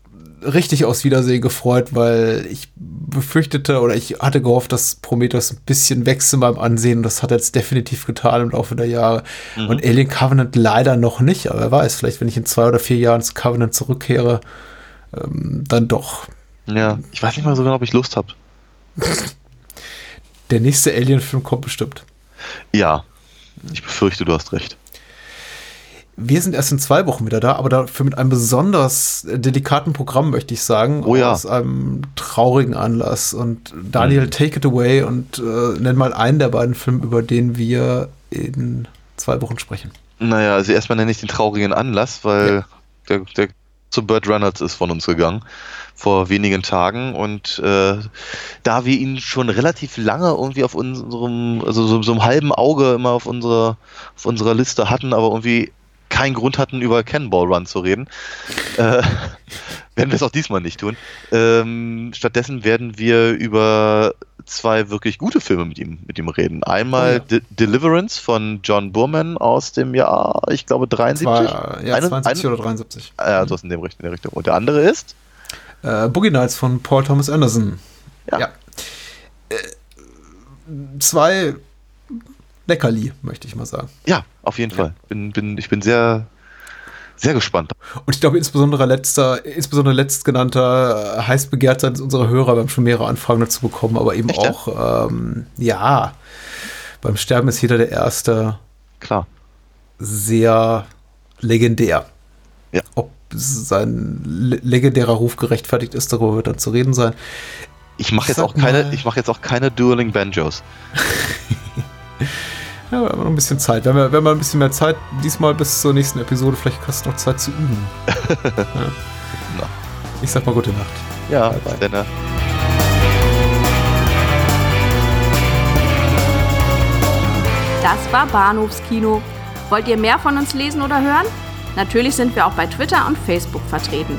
richtig aufs Wiedersehen gefreut, weil ich befürchtete oder ich hatte gehofft, dass Prometheus ein bisschen wächst in meinem Ansehen. Und das hat er jetzt definitiv getan im Laufe der Jahre. Und Alien Covenant leider noch nicht. Aber wer weiß, vielleicht, wenn ich in zwei oder vier Jahren zu Covenant zurückkehre, ähm, dann doch. ja. Ich weiß nicht mal so genau, ob ich Lust habe. Der nächste Alien-Film kommt bestimmt. Ja. Ich befürchte, du hast recht. Wir sind erst in zwei Wochen wieder da, aber dafür mit einem besonders delikaten Programm, möchte ich sagen. Oh ja. Aus einem traurigen Anlass. Und Daniel, take it away und äh, nenn mal einen der beiden Filme, über den wir in zwei Wochen sprechen. Naja, also erstmal nenne ich den traurigen Anlass, weil der, der zu Burt Reynolds ist von uns gegangen vor wenigen Tagen und äh, da wir ihn schon relativ lange irgendwie auf unserem, also so, so einem halben Auge immer auf unserer, auf unserer Liste hatten, aber irgendwie keinen Grund hatten, über Cannonball Run zu reden, äh, werden wir es auch diesmal nicht tun. Ähm, stattdessen werden wir über zwei wirklich gute Filme mit ihm, mit ihm reden. Einmal Oh ja. De Deliverance von John Burman aus dem Jahr, ich glaube, 73. Zwar, ja, Eine- 72 eine- oder 73. Ja, so ist in, dem in der Richtung. Und der andere ist? Äh, Boogie Nights von Paul Thomas Anderson. Ja. Äh, zwei Leckerli, möchte ich mal sagen. Ja, auf jeden Fall. Bin, bin, ich bin sehr, sehr gespannt. Und ich glaube, insbesondere letzter, insbesondere letztgenannter äh, heiß begehrt seitens unserer Hörer. Wir haben schon mehrere Anfragen dazu bekommen, aber eben Echt, ja? auch, ähm, ja, beim Sterben ist jeder der Erste Klar. sehr legendär. Ja. Ob sein le legendärer Ruf gerechtfertigt ist, darüber wird dann zu reden sein. Ich mache jetzt auch keine, ich mache jetzt auch keine Dueling Banjos. Ja, wir haben noch ein bisschen Zeit. Wir haben, wir haben ein bisschen mehr Zeit diesmal bis zur nächsten Episode. Vielleicht hast du noch Zeit zu üben. ja. Ich sag mal gute Nacht. Ja, Bye, bye. bis dann. Das war Bahnhofskino. Wollt ihr mehr von uns lesen oder hören? Natürlich sind wir auch bei Twitter und Facebook vertreten.